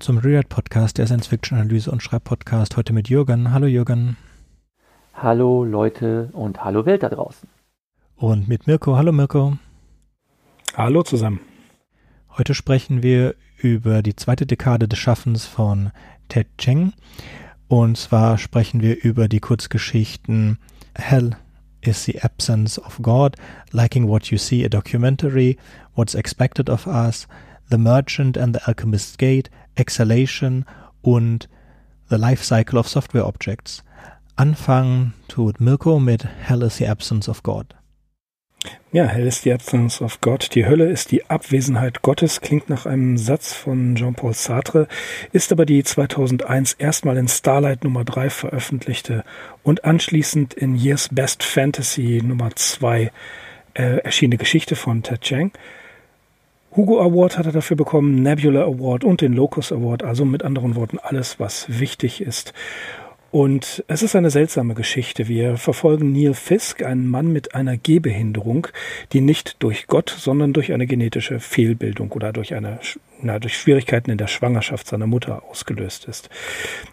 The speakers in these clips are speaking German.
willkommen zum Reread Podcast, der Science-Fiction-Analyse und Schreibpodcast. Heute mit Jürgen. Hallo Jürgen. Hallo Leute und hallo Welt da draußen. Und mit Mirko. Hallo Mirko. Hallo zusammen. Heute sprechen wir über die zweite Dekade des Schaffens von Ted Cheng. Und zwar sprechen wir über die Kurzgeschichten Hell is the Absence of God, Liking What You See, a Documentary, What's Expected of Us, The Merchant and the Alchemist's Gate, Exhalation und The Life Cycle of Software Objects. Anfangen tut Mirko mit Hell is the Absence of God. Ja, Hell is the Absence of God. Die Hölle ist die Abwesenheit Gottes, klingt nach einem Satz von Jean-Paul Sartre, ist aber die 2001 erstmal in Starlight Nummer 3 veröffentlichte und anschließend in Years Best Fantasy Nummer 2 äh, erschienene Geschichte von Ted Chiang. Hugo Award hat er dafür bekommen, Nebula Award und den Locus Award, also mit anderen Worten alles, was wichtig ist. Und es ist eine seltsame Geschichte. Wir verfolgen Neil Fisk, einen Mann mit einer Gehbehinderung, die nicht durch Gott, sondern durch eine genetische Fehlbildung oder durch eine, na, durch Schwierigkeiten in der Schwangerschaft seiner Mutter ausgelöst ist.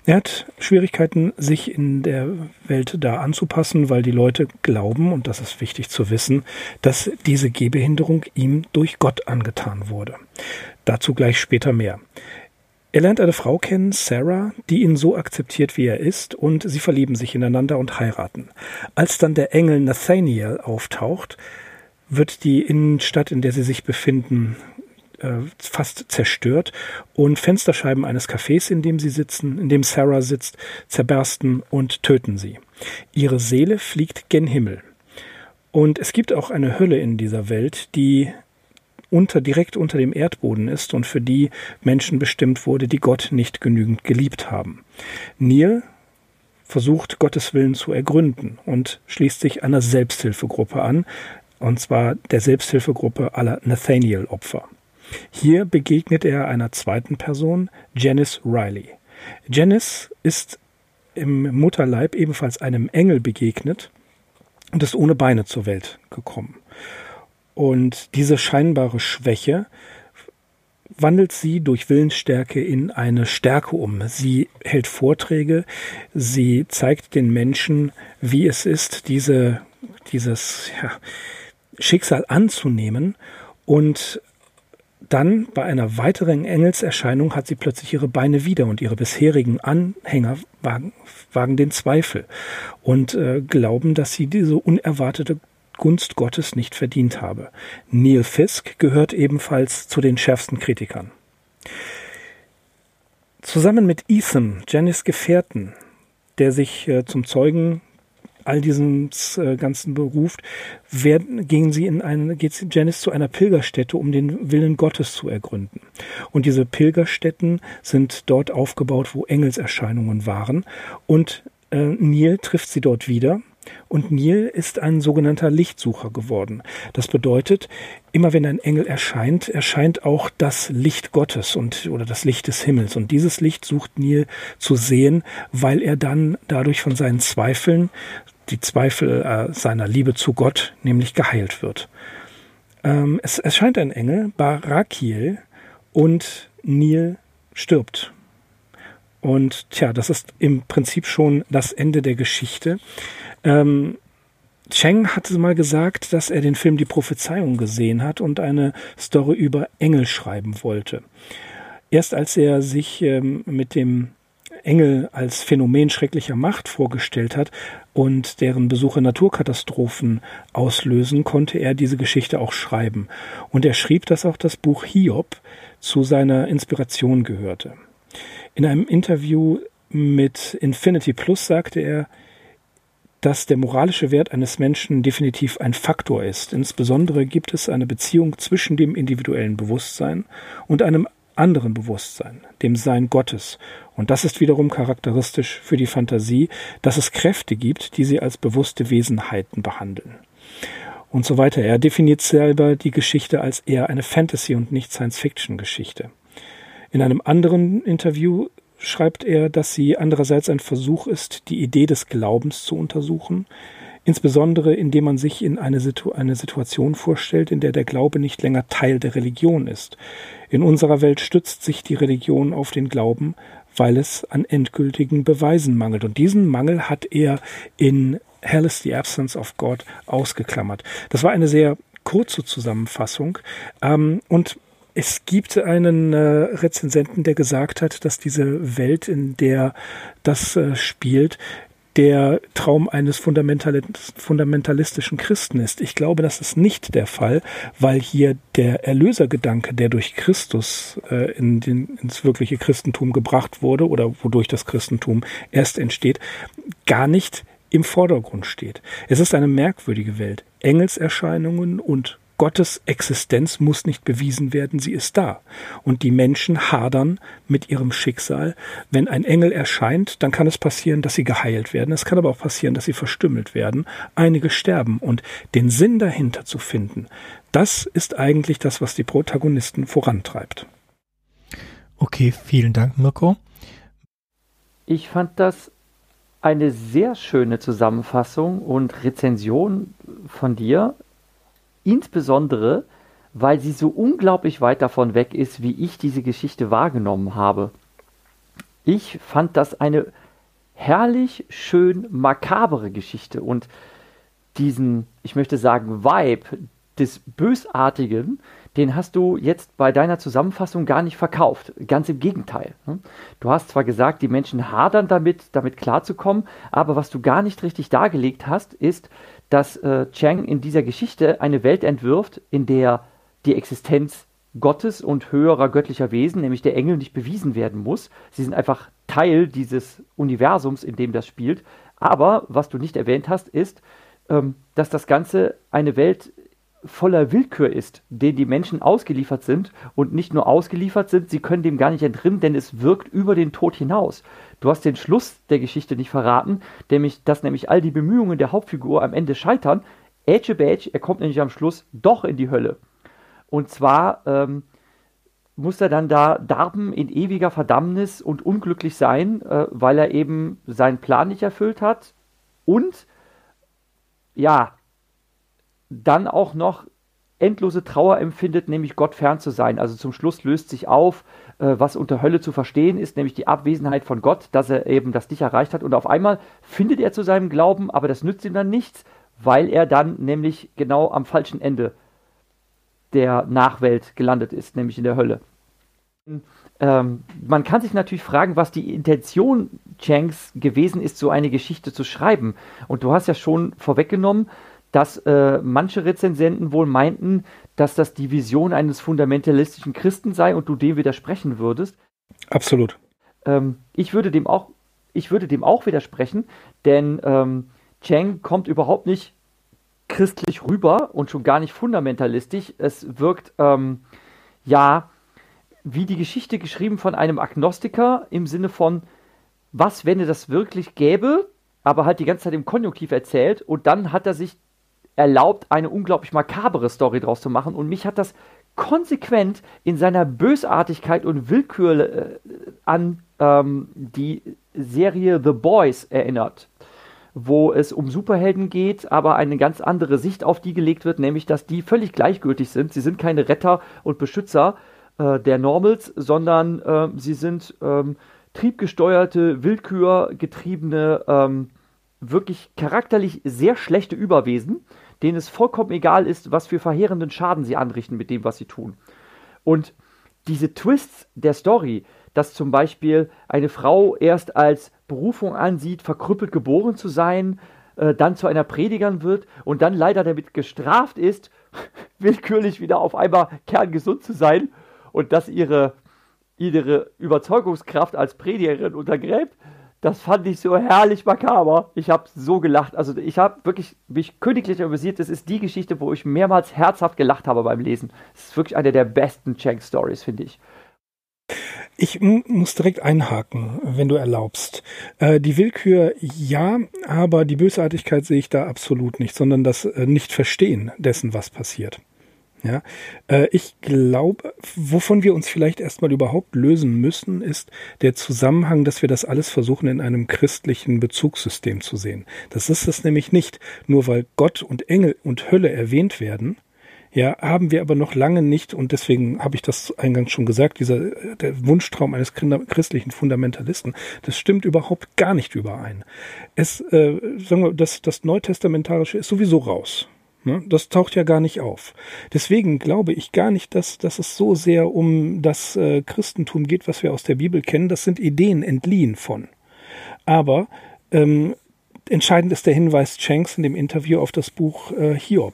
Er hat Schwierigkeiten, sich in der Welt da anzupassen, weil die Leute glauben, und das ist wichtig zu wissen, dass diese Gehbehinderung ihm durch Gott angetan wurde. Dazu gleich später mehr. Er lernt eine Frau kennen, Sarah, die ihn so akzeptiert, wie er ist, und sie verlieben sich ineinander und heiraten. Als dann der Engel Nathaniel auftaucht, wird die Innenstadt, in der sie sich befinden, äh, fast zerstört und Fensterscheiben eines Cafés, in dem sie sitzen, in dem Sarah sitzt, zerbersten und töten sie. Ihre Seele fliegt gen Himmel. Und es gibt auch eine Hölle in dieser Welt, die unter, direkt unter dem Erdboden ist und für die Menschen bestimmt wurde, die Gott nicht genügend geliebt haben. Neil versucht Gottes Willen zu ergründen und schließt sich einer Selbsthilfegruppe an, und zwar der Selbsthilfegruppe aller Nathaniel-Opfer. Hier begegnet er einer zweiten Person, Janice Riley. Janice ist im Mutterleib ebenfalls einem Engel begegnet und ist ohne Beine zur Welt gekommen. Und diese scheinbare Schwäche wandelt sie durch Willensstärke in eine Stärke um. Sie hält Vorträge, sie zeigt den Menschen, wie es ist, diese, dieses ja, Schicksal anzunehmen. Und dann bei einer weiteren Engelserscheinung hat sie plötzlich ihre Beine wieder und ihre bisherigen Anhänger wagen, wagen den Zweifel und äh, glauben, dass sie diese unerwartete Gunst Gottes nicht verdient habe. Neil Fisk gehört ebenfalls zu den schärfsten Kritikern. Zusammen mit Ethan, Janice Gefährten, der sich äh, zum Zeugen all diesen äh, ganzen beruft, werden, gehen sie in eine, geht Janice zu einer Pilgerstätte, um den Willen Gottes zu ergründen. Und diese Pilgerstätten sind dort aufgebaut, wo Engelserscheinungen waren. Und äh, Neil trifft sie dort wieder und Neil ist ein sogenannter Lichtsucher geworden. Das bedeutet, immer wenn ein Engel erscheint, erscheint auch das Licht Gottes und oder das Licht des Himmels. Und dieses Licht sucht Neil zu sehen, weil er dann dadurch von seinen Zweifeln, die Zweifel äh, seiner Liebe zu Gott, nämlich geheilt wird. Ähm, es erscheint ein Engel, Barakiel, und Neil stirbt. Und tja, das ist im Prinzip schon das Ende der Geschichte. Ähm, Cheng hatte mal gesagt, dass er den Film Die Prophezeiung gesehen hat und eine Story über Engel schreiben wollte. Erst als er sich ähm, mit dem Engel als Phänomen schrecklicher Macht vorgestellt hat und deren Besuche Naturkatastrophen auslösen, konnte er diese Geschichte auch schreiben. Und er schrieb, dass auch das Buch Hiob zu seiner Inspiration gehörte. In einem Interview mit Infinity Plus sagte er, dass der moralische Wert eines Menschen definitiv ein Faktor ist. Insbesondere gibt es eine Beziehung zwischen dem individuellen Bewusstsein und einem anderen Bewusstsein, dem Sein Gottes. Und das ist wiederum charakteristisch für die Fantasie, dass es Kräfte gibt, die sie als bewusste Wesenheiten behandeln. Und so weiter. Er definiert selber die Geschichte als eher eine Fantasy und nicht Science-Fiction-Geschichte. In einem anderen Interview schreibt er, dass sie andererseits ein Versuch ist, die Idee des Glaubens zu untersuchen. insbesondere indem man sich in eine, Situ eine Situation vorstellt, in der der Glaube nicht länger Teil der Religion ist. In unserer Welt stützt sich die Religion auf den Glauben, weil es an endgültigen Beweisen mangelt. Und diesen Mangel hat er in Hell is the Absence of God ausgeklammert. Das war eine sehr kurze Zusammenfassung. Ähm, und es gibt einen äh, Rezensenten, der gesagt hat, dass diese Welt, in der das äh, spielt, der Traum eines fundamentalistischen Christen ist. Ich glaube, das ist nicht der Fall, weil hier der Erlösergedanke, der durch Christus äh, in den, ins wirkliche Christentum gebracht wurde oder wodurch das Christentum erst entsteht, gar nicht im Vordergrund steht. Es ist eine merkwürdige Welt. Engelserscheinungen und Gottes Existenz muss nicht bewiesen werden, sie ist da. Und die Menschen hadern mit ihrem Schicksal. Wenn ein Engel erscheint, dann kann es passieren, dass sie geheilt werden. Es kann aber auch passieren, dass sie verstümmelt werden. Einige sterben. Und den Sinn dahinter zu finden, das ist eigentlich das, was die Protagonisten vorantreibt. Okay, vielen Dank, Mirko. Ich fand das eine sehr schöne Zusammenfassung und Rezension von dir insbesondere weil sie so unglaublich weit davon weg ist, wie ich diese Geschichte wahrgenommen habe. Ich fand das eine herrlich schön makabere Geschichte und diesen, ich möchte sagen, Vibe des Bösartigen, den hast du jetzt bei deiner Zusammenfassung gar nicht verkauft. Ganz im Gegenteil. Ne? Du hast zwar gesagt, die Menschen hadern damit, damit klarzukommen, aber was du gar nicht richtig dargelegt hast, ist, dass äh, Chang in dieser Geschichte eine Welt entwirft, in der die Existenz Gottes und höherer göttlicher Wesen, nämlich der Engel, nicht bewiesen werden muss. Sie sind einfach Teil dieses Universums, in dem das spielt. Aber was du nicht erwähnt hast, ist, ähm, dass das Ganze eine Welt voller Willkür ist, den die Menschen ausgeliefert sind und nicht nur ausgeliefert sind, sie können dem gar nicht entrinnen, denn es wirkt über den Tod hinaus. Du hast den Schluss der Geschichte nicht verraten, nämlich, dass nämlich all die Bemühungen der Hauptfigur am Ende scheitern. Edge Badge, er kommt nämlich am Schluss doch in die Hölle. Und zwar ähm, muss er dann da darben in ewiger Verdammnis und unglücklich sein, äh, weil er eben seinen Plan nicht erfüllt hat und ja, dann auch noch endlose Trauer empfindet, nämlich Gott fern zu sein. Also zum Schluss löst sich auf, äh, was unter Hölle zu verstehen ist, nämlich die Abwesenheit von Gott, dass er eben das nicht erreicht hat. Und auf einmal findet er zu seinem Glauben, aber das nützt ihm dann nichts, weil er dann nämlich genau am falschen Ende der Nachwelt gelandet ist, nämlich in der Hölle. Ähm, man kann sich natürlich fragen, was die Intention Changs gewesen ist, so eine Geschichte zu schreiben. Und du hast ja schon vorweggenommen, dass äh, manche Rezensenten wohl meinten, dass das die Vision eines fundamentalistischen Christen sei und du dem widersprechen würdest. Absolut. Ähm, ich würde dem auch, ich würde dem auch widersprechen, denn ähm, Cheng kommt überhaupt nicht christlich rüber und schon gar nicht fundamentalistisch. Es wirkt ähm, ja wie die Geschichte geschrieben von einem Agnostiker im Sinne von, was, wenn es das wirklich gäbe, aber halt die ganze Zeit im Konjunktiv erzählt und dann hat er sich erlaubt, eine unglaublich makabere Story draus zu machen. Und mich hat das konsequent in seiner Bösartigkeit und Willkür äh, an ähm, die Serie The Boys erinnert, wo es um Superhelden geht, aber eine ganz andere Sicht auf die gelegt wird, nämlich dass die völlig gleichgültig sind. Sie sind keine Retter und Beschützer äh, der Normals, sondern äh, sie sind ähm, triebgesteuerte, willkürgetriebene, ähm, wirklich charakterlich sehr schlechte Überwesen denen es vollkommen egal ist, was für verheerenden Schaden sie anrichten mit dem, was sie tun. Und diese Twists der Story, dass zum Beispiel eine Frau erst als Berufung ansieht, verkrüppelt geboren zu sein, äh, dann zu einer Predigerin wird und dann leider damit gestraft ist, willkürlich wieder auf einmal kerngesund zu sein und dass ihre, ihre Überzeugungskraft als Predigerin untergräbt, das fand ich so herrlich makaber. Ich habe so gelacht. Also ich habe wirklich mich königlich amüsiert. Das ist die Geschichte, wo ich mehrmals herzhaft gelacht habe beim Lesen. Das ist wirklich eine der besten Chang-Stories, finde ich. Ich muss direkt einhaken, wenn du erlaubst. Äh, die Willkür ja, aber die Bösartigkeit sehe ich da absolut nicht, sondern das äh, Nicht-Verstehen dessen, was passiert. Ja, äh, ich glaube, wovon wir uns vielleicht erstmal überhaupt lösen müssen, ist der Zusammenhang, dass wir das alles versuchen in einem christlichen Bezugssystem zu sehen. Das ist es nämlich nicht. Nur weil Gott und Engel und Hölle erwähnt werden, ja, haben wir aber noch lange nicht, und deswegen habe ich das eingangs schon gesagt, dieser der Wunschtraum eines christlichen Fundamentalisten, das stimmt überhaupt gar nicht überein. Es, äh, sagen wir, das, das Neutestamentarische ist sowieso raus. Ne? Das taucht ja gar nicht auf. Deswegen glaube ich gar nicht, dass, dass es so sehr um das äh, Christentum geht, was wir aus der Bibel kennen. Das sind Ideen entliehen von. Aber ähm, entscheidend ist der Hinweis Chanks in dem Interview auf das Buch äh, Hiob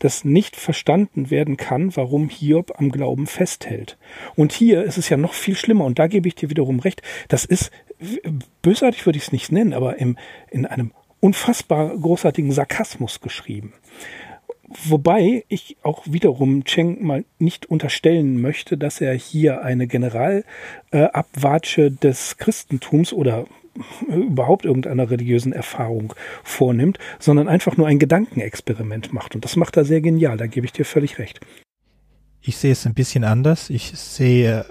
dass nicht verstanden werden kann, warum Hiob am Glauben festhält. Und hier ist es ja noch viel schlimmer, und da gebe ich dir wiederum recht, das ist, bösartig würde ich es nicht nennen, aber im, in einem unfassbar großartigen Sarkasmus geschrieben. Wobei ich auch wiederum Cheng mal nicht unterstellen möchte, dass er hier eine Generalabwatsche des Christentums oder überhaupt irgendeiner religiösen Erfahrung vornimmt, sondern einfach nur ein Gedankenexperiment macht. Und das macht er sehr genial, da gebe ich dir völlig recht. Ich sehe es ein bisschen anders. Ich sehe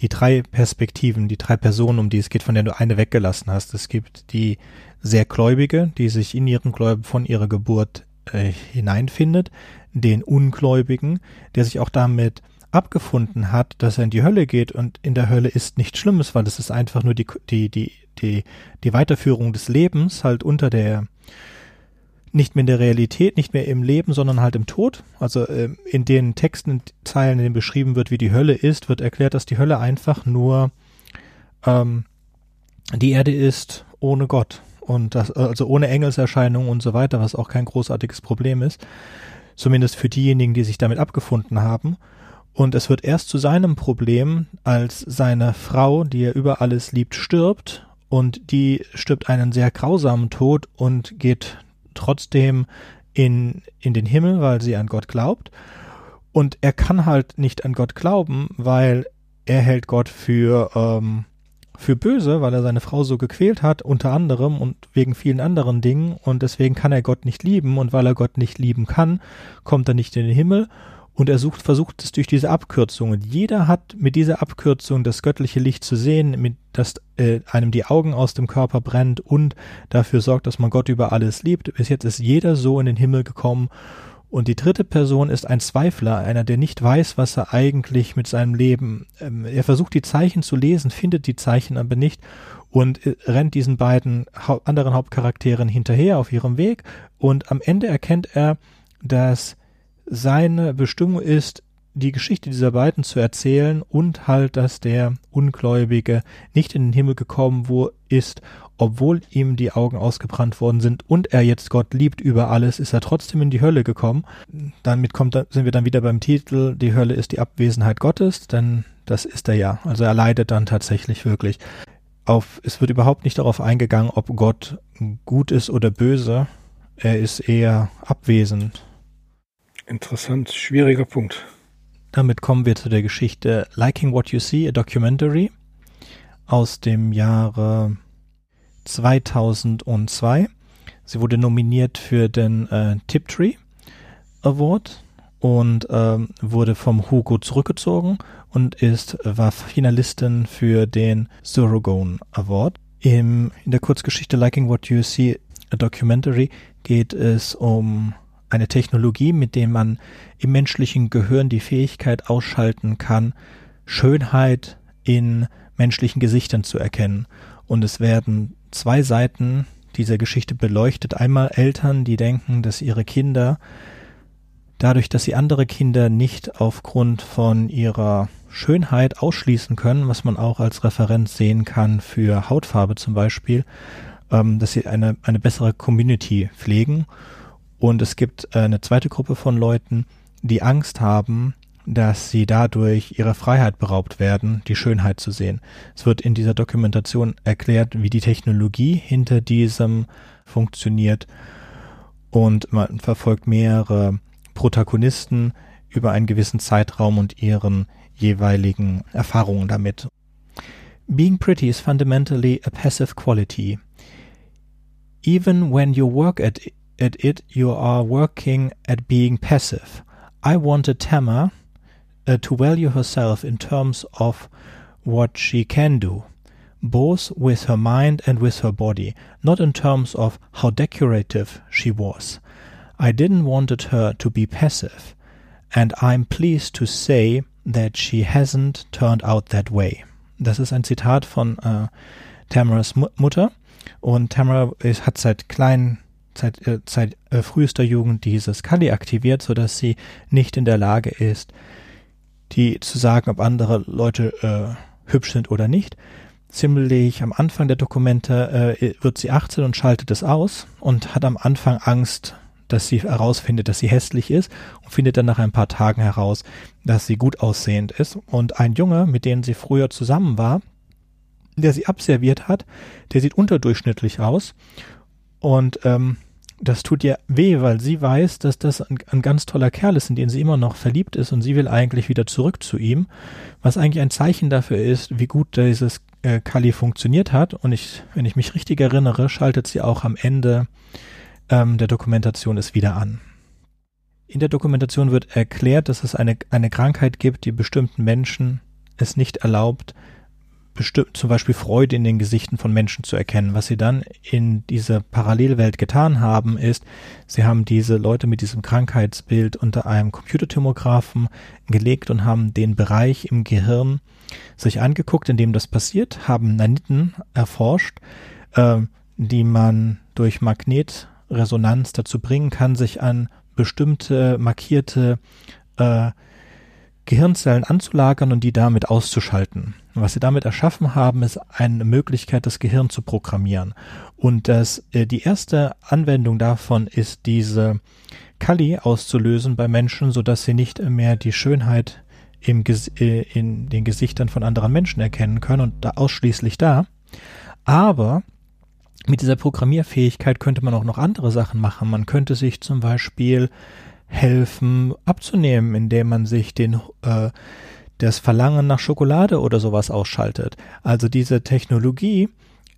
die drei Perspektiven, die drei Personen, um die es geht, von denen du eine weggelassen hast. Es gibt die sehr Gläubige, die sich in ihren Gläubigen von ihrer Geburt äh, hineinfindet, den Ungläubigen, der sich auch damit abgefunden hat, dass er in die Hölle geht und in der Hölle ist nichts Schlimmes, weil das ist einfach nur die, die, die, die, die Weiterführung des Lebens halt unter der, nicht mehr in der Realität, nicht mehr im Leben, sondern halt im Tod. Also äh, in den Texten, Zeilen, in denen beschrieben wird, wie die Hölle ist, wird erklärt, dass die Hölle einfach nur ähm, die Erde ist ohne Gott und das, also ohne Engelserscheinungen und so weiter, was auch kein großartiges Problem ist. Zumindest für diejenigen, die sich damit abgefunden haben. Und es wird erst zu seinem Problem, als seine Frau, die er über alles liebt, stirbt. Und die stirbt einen sehr grausamen Tod und geht trotzdem in, in den Himmel, weil sie an Gott glaubt. Und er kann halt nicht an Gott glauben, weil er hält Gott für ähm, für böse, weil er seine Frau so gequält hat, unter anderem und wegen vielen anderen Dingen und deswegen kann er Gott nicht lieben und weil er Gott nicht lieben kann, kommt er nicht in den Himmel und er sucht, versucht es durch diese Abkürzungen. Jeder hat mit dieser Abkürzung das göttliche Licht zu sehen, mit, dass äh, einem die Augen aus dem Körper brennt und dafür sorgt, dass man Gott über alles liebt. Bis jetzt ist jeder so in den Himmel gekommen und die dritte Person ist ein Zweifler, einer, der nicht weiß, was er eigentlich mit seinem Leben. Ähm, er versucht die Zeichen zu lesen, findet die Zeichen aber nicht und äh, rennt diesen beiden hau anderen Hauptcharakteren hinterher auf ihrem Weg. Und am Ende erkennt er, dass seine Bestimmung ist, die Geschichte dieser beiden zu erzählen und halt, dass der Ungläubige nicht in den Himmel gekommen wo ist, obwohl ihm die Augen ausgebrannt worden sind und er jetzt Gott liebt über alles, ist er trotzdem in die Hölle gekommen. Damit kommt, sind wir dann wieder beim Titel, die Hölle ist die Abwesenheit Gottes, denn das ist er ja. Also er leidet dann tatsächlich wirklich. Auf, es wird überhaupt nicht darauf eingegangen, ob Gott gut ist oder böse. Er ist eher abwesend. Interessant, schwieriger Punkt. Damit kommen wir zu der Geschichte Liking What You See, a Documentary aus dem Jahre 2002. Sie wurde nominiert für den äh, Tiptree Award und ähm, wurde vom Hugo zurückgezogen und ist war Finalistin für den Surrogone Award. Im, in der Kurzgeschichte Liking What You See, a Documentary, geht es um eine Technologie, mit der man im menschlichen Gehirn die Fähigkeit ausschalten kann, Schönheit in menschlichen Gesichtern zu erkennen. Und es werden zwei Seiten dieser Geschichte beleuchtet. Einmal Eltern, die denken, dass ihre Kinder dadurch, dass sie andere Kinder nicht aufgrund von ihrer Schönheit ausschließen können, was man auch als Referenz sehen kann für Hautfarbe zum Beispiel, ähm, dass sie eine, eine bessere Community pflegen. Und es gibt eine zweite Gruppe von Leuten, die Angst haben, dass sie dadurch ihrer Freiheit beraubt werden, die Schönheit zu sehen. Es wird in dieser Dokumentation erklärt, wie die Technologie hinter diesem funktioniert und man verfolgt mehrere Protagonisten über einen gewissen Zeitraum und ihren jeweiligen Erfahrungen damit. Being pretty is fundamentally a passive quality. Even when you work at, it, you are working at being passive. I wanted Tamar uh, to value herself in terms of what she can do, both with her mind and with her body, not in terms of how decorative she was. I didn't wanted her to be passive, and I'm pleased to say that she hasn't turned out that way. Das ist ein Zitat von äh, Tamaras Mutter und Tamara ist, hat seit kleinen seit, äh, seit äh, frühester Jugend dieses Kali aktiviert, so dass sie nicht in der Lage ist, die zu sagen, ob andere Leute äh, hübsch sind oder nicht. Ziemlich am Anfang der Dokumente äh, wird sie 18 und schaltet es aus und hat am Anfang Angst, dass sie herausfindet, dass sie hässlich ist und findet dann nach ein paar Tagen heraus, dass sie gut aussehend ist. Und ein Junge, mit dem sie früher zusammen war, der sie abserviert hat, der sieht unterdurchschnittlich aus und ähm, das tut ihr weh, weil sie weiß, dass das ein, ein, ganz toller Kerl ist, in den sie immer noch verliebt ist und sie will eigentlich wieder zurück zu ihm, was eigentlich ein Zeichen dafür ist, wie gut dieses äh, Kali funktioniert hat. Und ich, wenn ich mich richtig erinnere, schaltet sie auch am Ende ähm, der Dokumentation es wieder an. In der Dokumentation wird erklärt, dass es eine, eine Krankheit gibt, die bestimmten Menschen es nicht erlaubt, bestimmt zum Beispiel Freude in den Gesichten von Menschen zu erkennen. Was sie dann in dieser Parallelwelt getan haben, ist, sie haben diese Leute mit diesem Krankheitsbild unter einem Computertomographen gelegt und haben den Bereich im Gehirn sich angeguckt, in dem das passiert, haben Naniten erforscht, äh, die man durch Magnetresonanz dazu bringen kann, sich an bestimmte markierte äh, Gehirnzellen anzulagern und die damit auszuschalten. Was sie damit erschaffen haben, ist eine Möglichkeit, das Gehirn zu programmieren. Und das, äh, die erste Anwendung davon ist diese Kali auszulösen bei Menschen, sodass sie nicht mehr die Schönheit im, äh, in den Gesichtern von anderen Menschen erkennen können und da ausschließlich da. Aber mit dieser Programmierfähigkeit könnte man auch noch andere Sachen machen. Man könnte sich zum Beispiel helfen abzunehmen, indem man sich den äh, das Verlangen nach Schokolade oder sowas ausschaltet. Also diese Technologie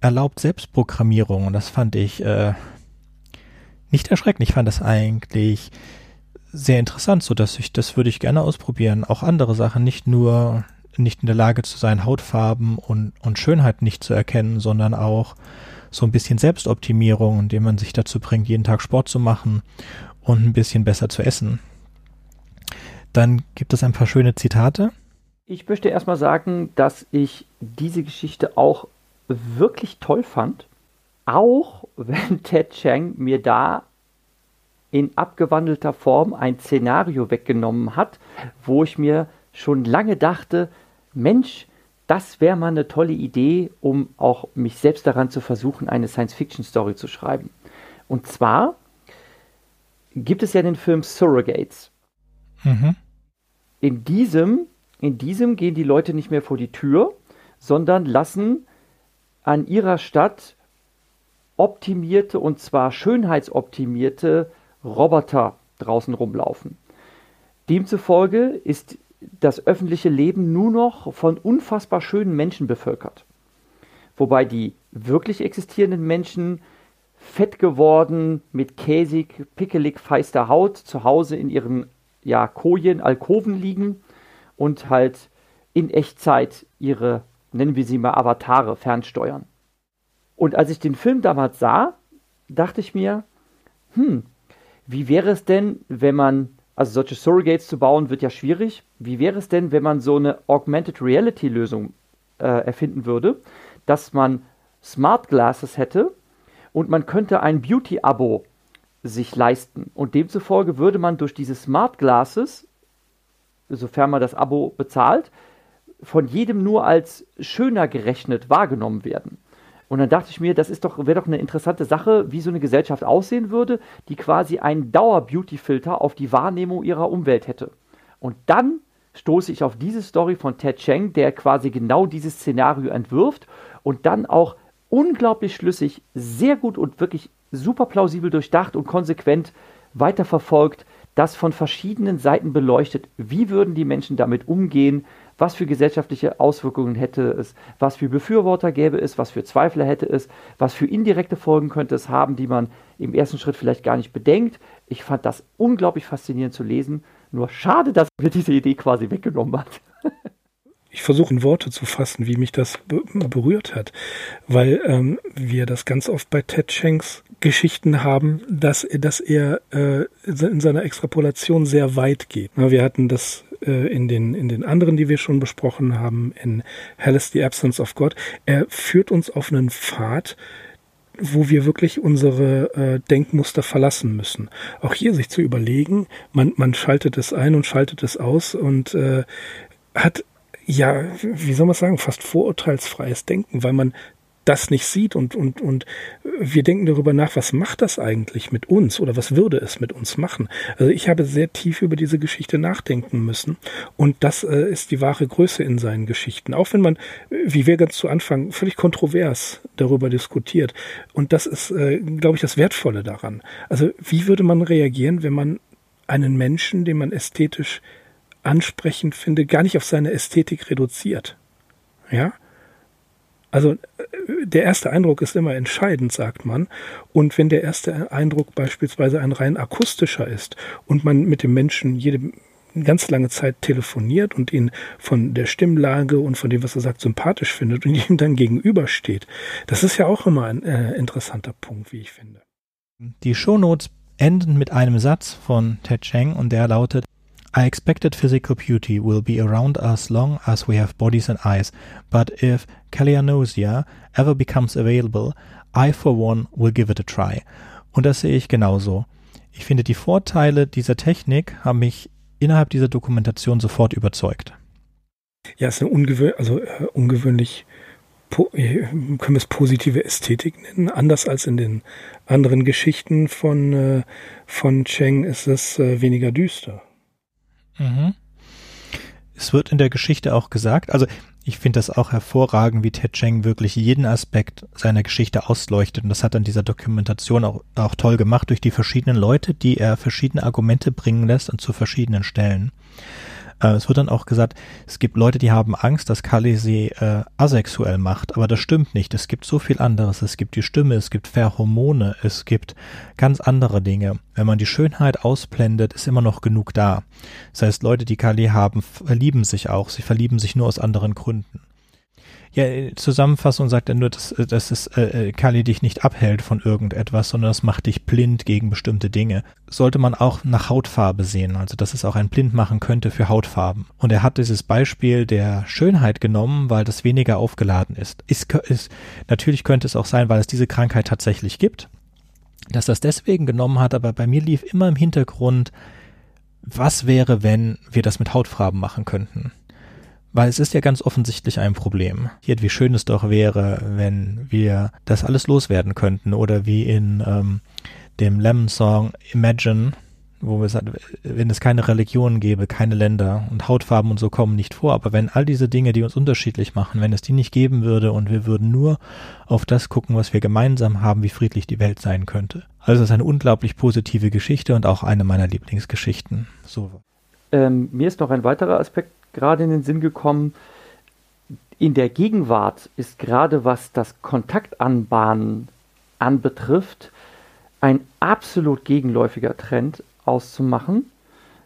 erlaubt Selbstprogrammierung und das fand ich äh, nicht erschreckend. Ich fand das eigentlich sehr interessant, so dass ich das würde ich gerne ausprobieren. Auch andere Sachen, nicht nur nicht in der Lage zu sein, Hautfarben und, und Schönheit nicht zu erkennen, sondern auch so ein bisschen Selbstoptimierung, indem man sich dazu bringt, jeden Tag Sport zu machen und ein bisschen besser zu essen. Dann gibt es ein paar schöne Zitate. Ich möchte erstmal sagen, dass ich diese Geschichte auch wirklich toll fand. Auch wenn Ted Chang mir da in abgewandelter Form ein Szenario weggenommen hat, wo ich mir schon lange dachte, Mensch, das wäre mal eine tolle Idee, um auch mich selbst daran zu versuchen, eine Science-Fiction-Story zu schreiben. Und zwar gibt es ja den Film Surrogates. Mhm. In diesem, in diesem gehen die Leute nicht mehr vor die Tür, sondern lassen an ihrer Stadt optimierte und zwar schönheitsoptimierte Roboter draußen rumlaufen. Demzufolge ist das öffentliche Leben nur noch von unfassbar schönen Menschen bevölkert. Wobei die wirklich existierenden Menschen fett geworden, mit käsig, pickelig feister Haut, zu Hause in ihren ja, Kojen, Alkoven liegen und halt in Echtzeit ihre, nennen wir sie mal, Avatare fernsteuern. Und als ich den Film damals sah, dachte ich mir, hm, wie wäre es denn, wenn man, also solche Surrogates zu bauen, wird ja schwierig. Wie wäre es denn, wenn man so eine Augmented Reality Lösung äh, erfinden würde, dass man Smart Glasses hätte, und man könnte ein Beauty-Abo sich leisten. Und demzufolge würde man durch diese Smart Glasses, sofern man das Abo bezahlt, von jedem nur als schöner gerechnet wahrgenommen werden. Und dann dachte ich mir, das doch, wäre doch eine interessante Sache, wie so eine Gesellschaft aussehen würde, die quasi einen Dauer-Beauty-Filter auf die Wahrnehmung ihrer Umwelt hätte. Und dann stoße ich auf diese Story von Ted Cheng, der quasi genau dieses Szenario entwirft und dann auch unglaublich schlüssig, sehr gut und wirklich super plausibel durchdacht und konsequent weiterverfolgt, das von verschiedenen Seiten beleuchtet. Wie würden die Menschen damit umgehen? Was für gesellschaftliche Auswirkungen hätte es? Was für Befürworter gäbe es? Was für Zweifler hätte es? Was für indirekte Folgen könnte es haben, die man im ersten Schritt vielleicht gar nicht bedenkt? Ich fand das unglaublich faszinierend zu lesen. Nur schade, dass mir diese Idee quasi weggenommen hat. ich versuche in Worte zu fassen, wie mich das berührt hat, weil ähm, wir das ganz oft bei Ted Shanks Geschichten haben, dass, dass er äh, in seiner Extrapolation sehr weit geht. Wir hatten das äh, in, den, in den anderen, die wir schon besprochen haben, in Hell is the Absence of God. Er führt uns auf einen Pfad, wo wir wirklich unsere äh, Denkmuster verlassen müssen. Auch hier sich zu überlegen, man, man schaltet es ein und schaltet es aus und äh, hat ja, wie soll man sagen, fast vorurteilsfreies Denken, weil man das nicht sieht und, und, und wir denken darüber nach, was macht das eigentlich mit uns oder was würde es mit uns machen? Also ich habe sehr tief über diese Geschichte nachdenken müssen und das äh, ist die wahre Größe in seinen Geschichten. Auch wenn man, wie wir ganz zu Anfang, völlig kontrovers darüber diskutiert und das ist, äh, glaube ich, das Wertvolle daran. Also wie würde man reagieren, wenn man einen Menschen, den man ästhetisch ansprechend finde, gar nicht auf seine Ästhetik reduziert. Ja? Also äh, der erste Eindruck ist immer entscheidend, sagt man. Und wenn der erste Eindruck beispielsweise ein rein akustischer ist und man mit dem Menschen jede ganz lange Zeit telefoniert und ihn von der Stimmlage und von dem, was er sagt, sympathisch findet und ihm dann gegenübersteht, das ist ja auch immer ein äh, interessanter Punkt, wie ich finde. Die Shownotes enden mit einem Satz von Ted Cheng und der lautet I expected physical beauty will be around as long as we have bodies and eyes, but if Calianosia ever becomes available, I for one will give it a try. Und das sehe ich genauso. Ich finde, die Vorteile dieser Technik haben mich innerhalb dieser Dokumentation sofort überzeugt. Ja, es ist eine ungewöhnlich, also äh, ungewöhnlich, äh, können wir es positive Ästhetik nennen. Anders als in den anderen Geschichten von, äh, von Cheng ist es äh, weniger düster. Mhm. Es wird in der Geschichte auch gesagt, also ich finde das auch hervorragend, wie Ted Cheng wirklich jeden Aspekt seiner Geschichte ausleuchtet. Und das hat an dieser Dokumentation auch, auch toll gemacht durch die verschiedenen Leute, die er verschiedene Argumente bringen lässt und zu verschiedenen Stellen. Äh, es wird dann auch gesagt, es gibt Leute, die haben Angst, dass Kali sie äh, asexuell macht, aber das stimmt nicht. Es gibt so viel anderes. Es gibt die Stimme, es gibt Pheromone, es gibt ganz andere Dinge. Wenn man die Schönheit ausblendet, ist immer noch genug da. Das heißt, Leute, die Kali haben, verlieben sich auch. Sie verlieben sich nur aus anderen Gründen. Ja, Zusammenfassung sagt er nur, dass, dass es äh, äh, Kali dich nicht abhält von irgendetwas, sondern das macht dich blind gegen bestimmte Dinge. Sollte man auch nach Hautfarbe sehen, also dass es auch ein Blind machen könnte für Hautfarben. Und er hat dieses Beispiel der Schönheit genommen, weil das weniger aufgeladen ist. ist, ist natürlich könnte es auch sein, weil es diese Krankheit tatsächlich gibt, dass das deswegen genommen hat, aber bei mir lief immer im Hintergrund, was wäre, wenn wir das mit Hautfarben machen könnten? Weil es ist ja ganz offensichtlich ein Problem. Hier, wie schön es doch wäre, wenn wir das alles loswerden könnten. Oder wie in ähm, dem Lemon-Song Imagine, wo wir sagen, wenn es keine Religion gäbe, keine Länder und Hautfarben und so kommen nicht vor, aber wenn all diese Dinge, die uns unterschiedlich machen, wenn es die nicht geben würde und wir würden nur auf das gucken, was wir gemeinsam haben, wie friedlich die Welt sein könnte. Also es ist eine unglaublich positive Geschichte und auch eine meiner Lieblingsgeschichten. So. Ähm, mir ist noch ein weiterer Aspekt gerade in den Sinn gekommen. In der Gegenwart ist gerade was das Kontaktanbahnen anbetrifft, ein absolut gegenläufiger Trend auszumachen,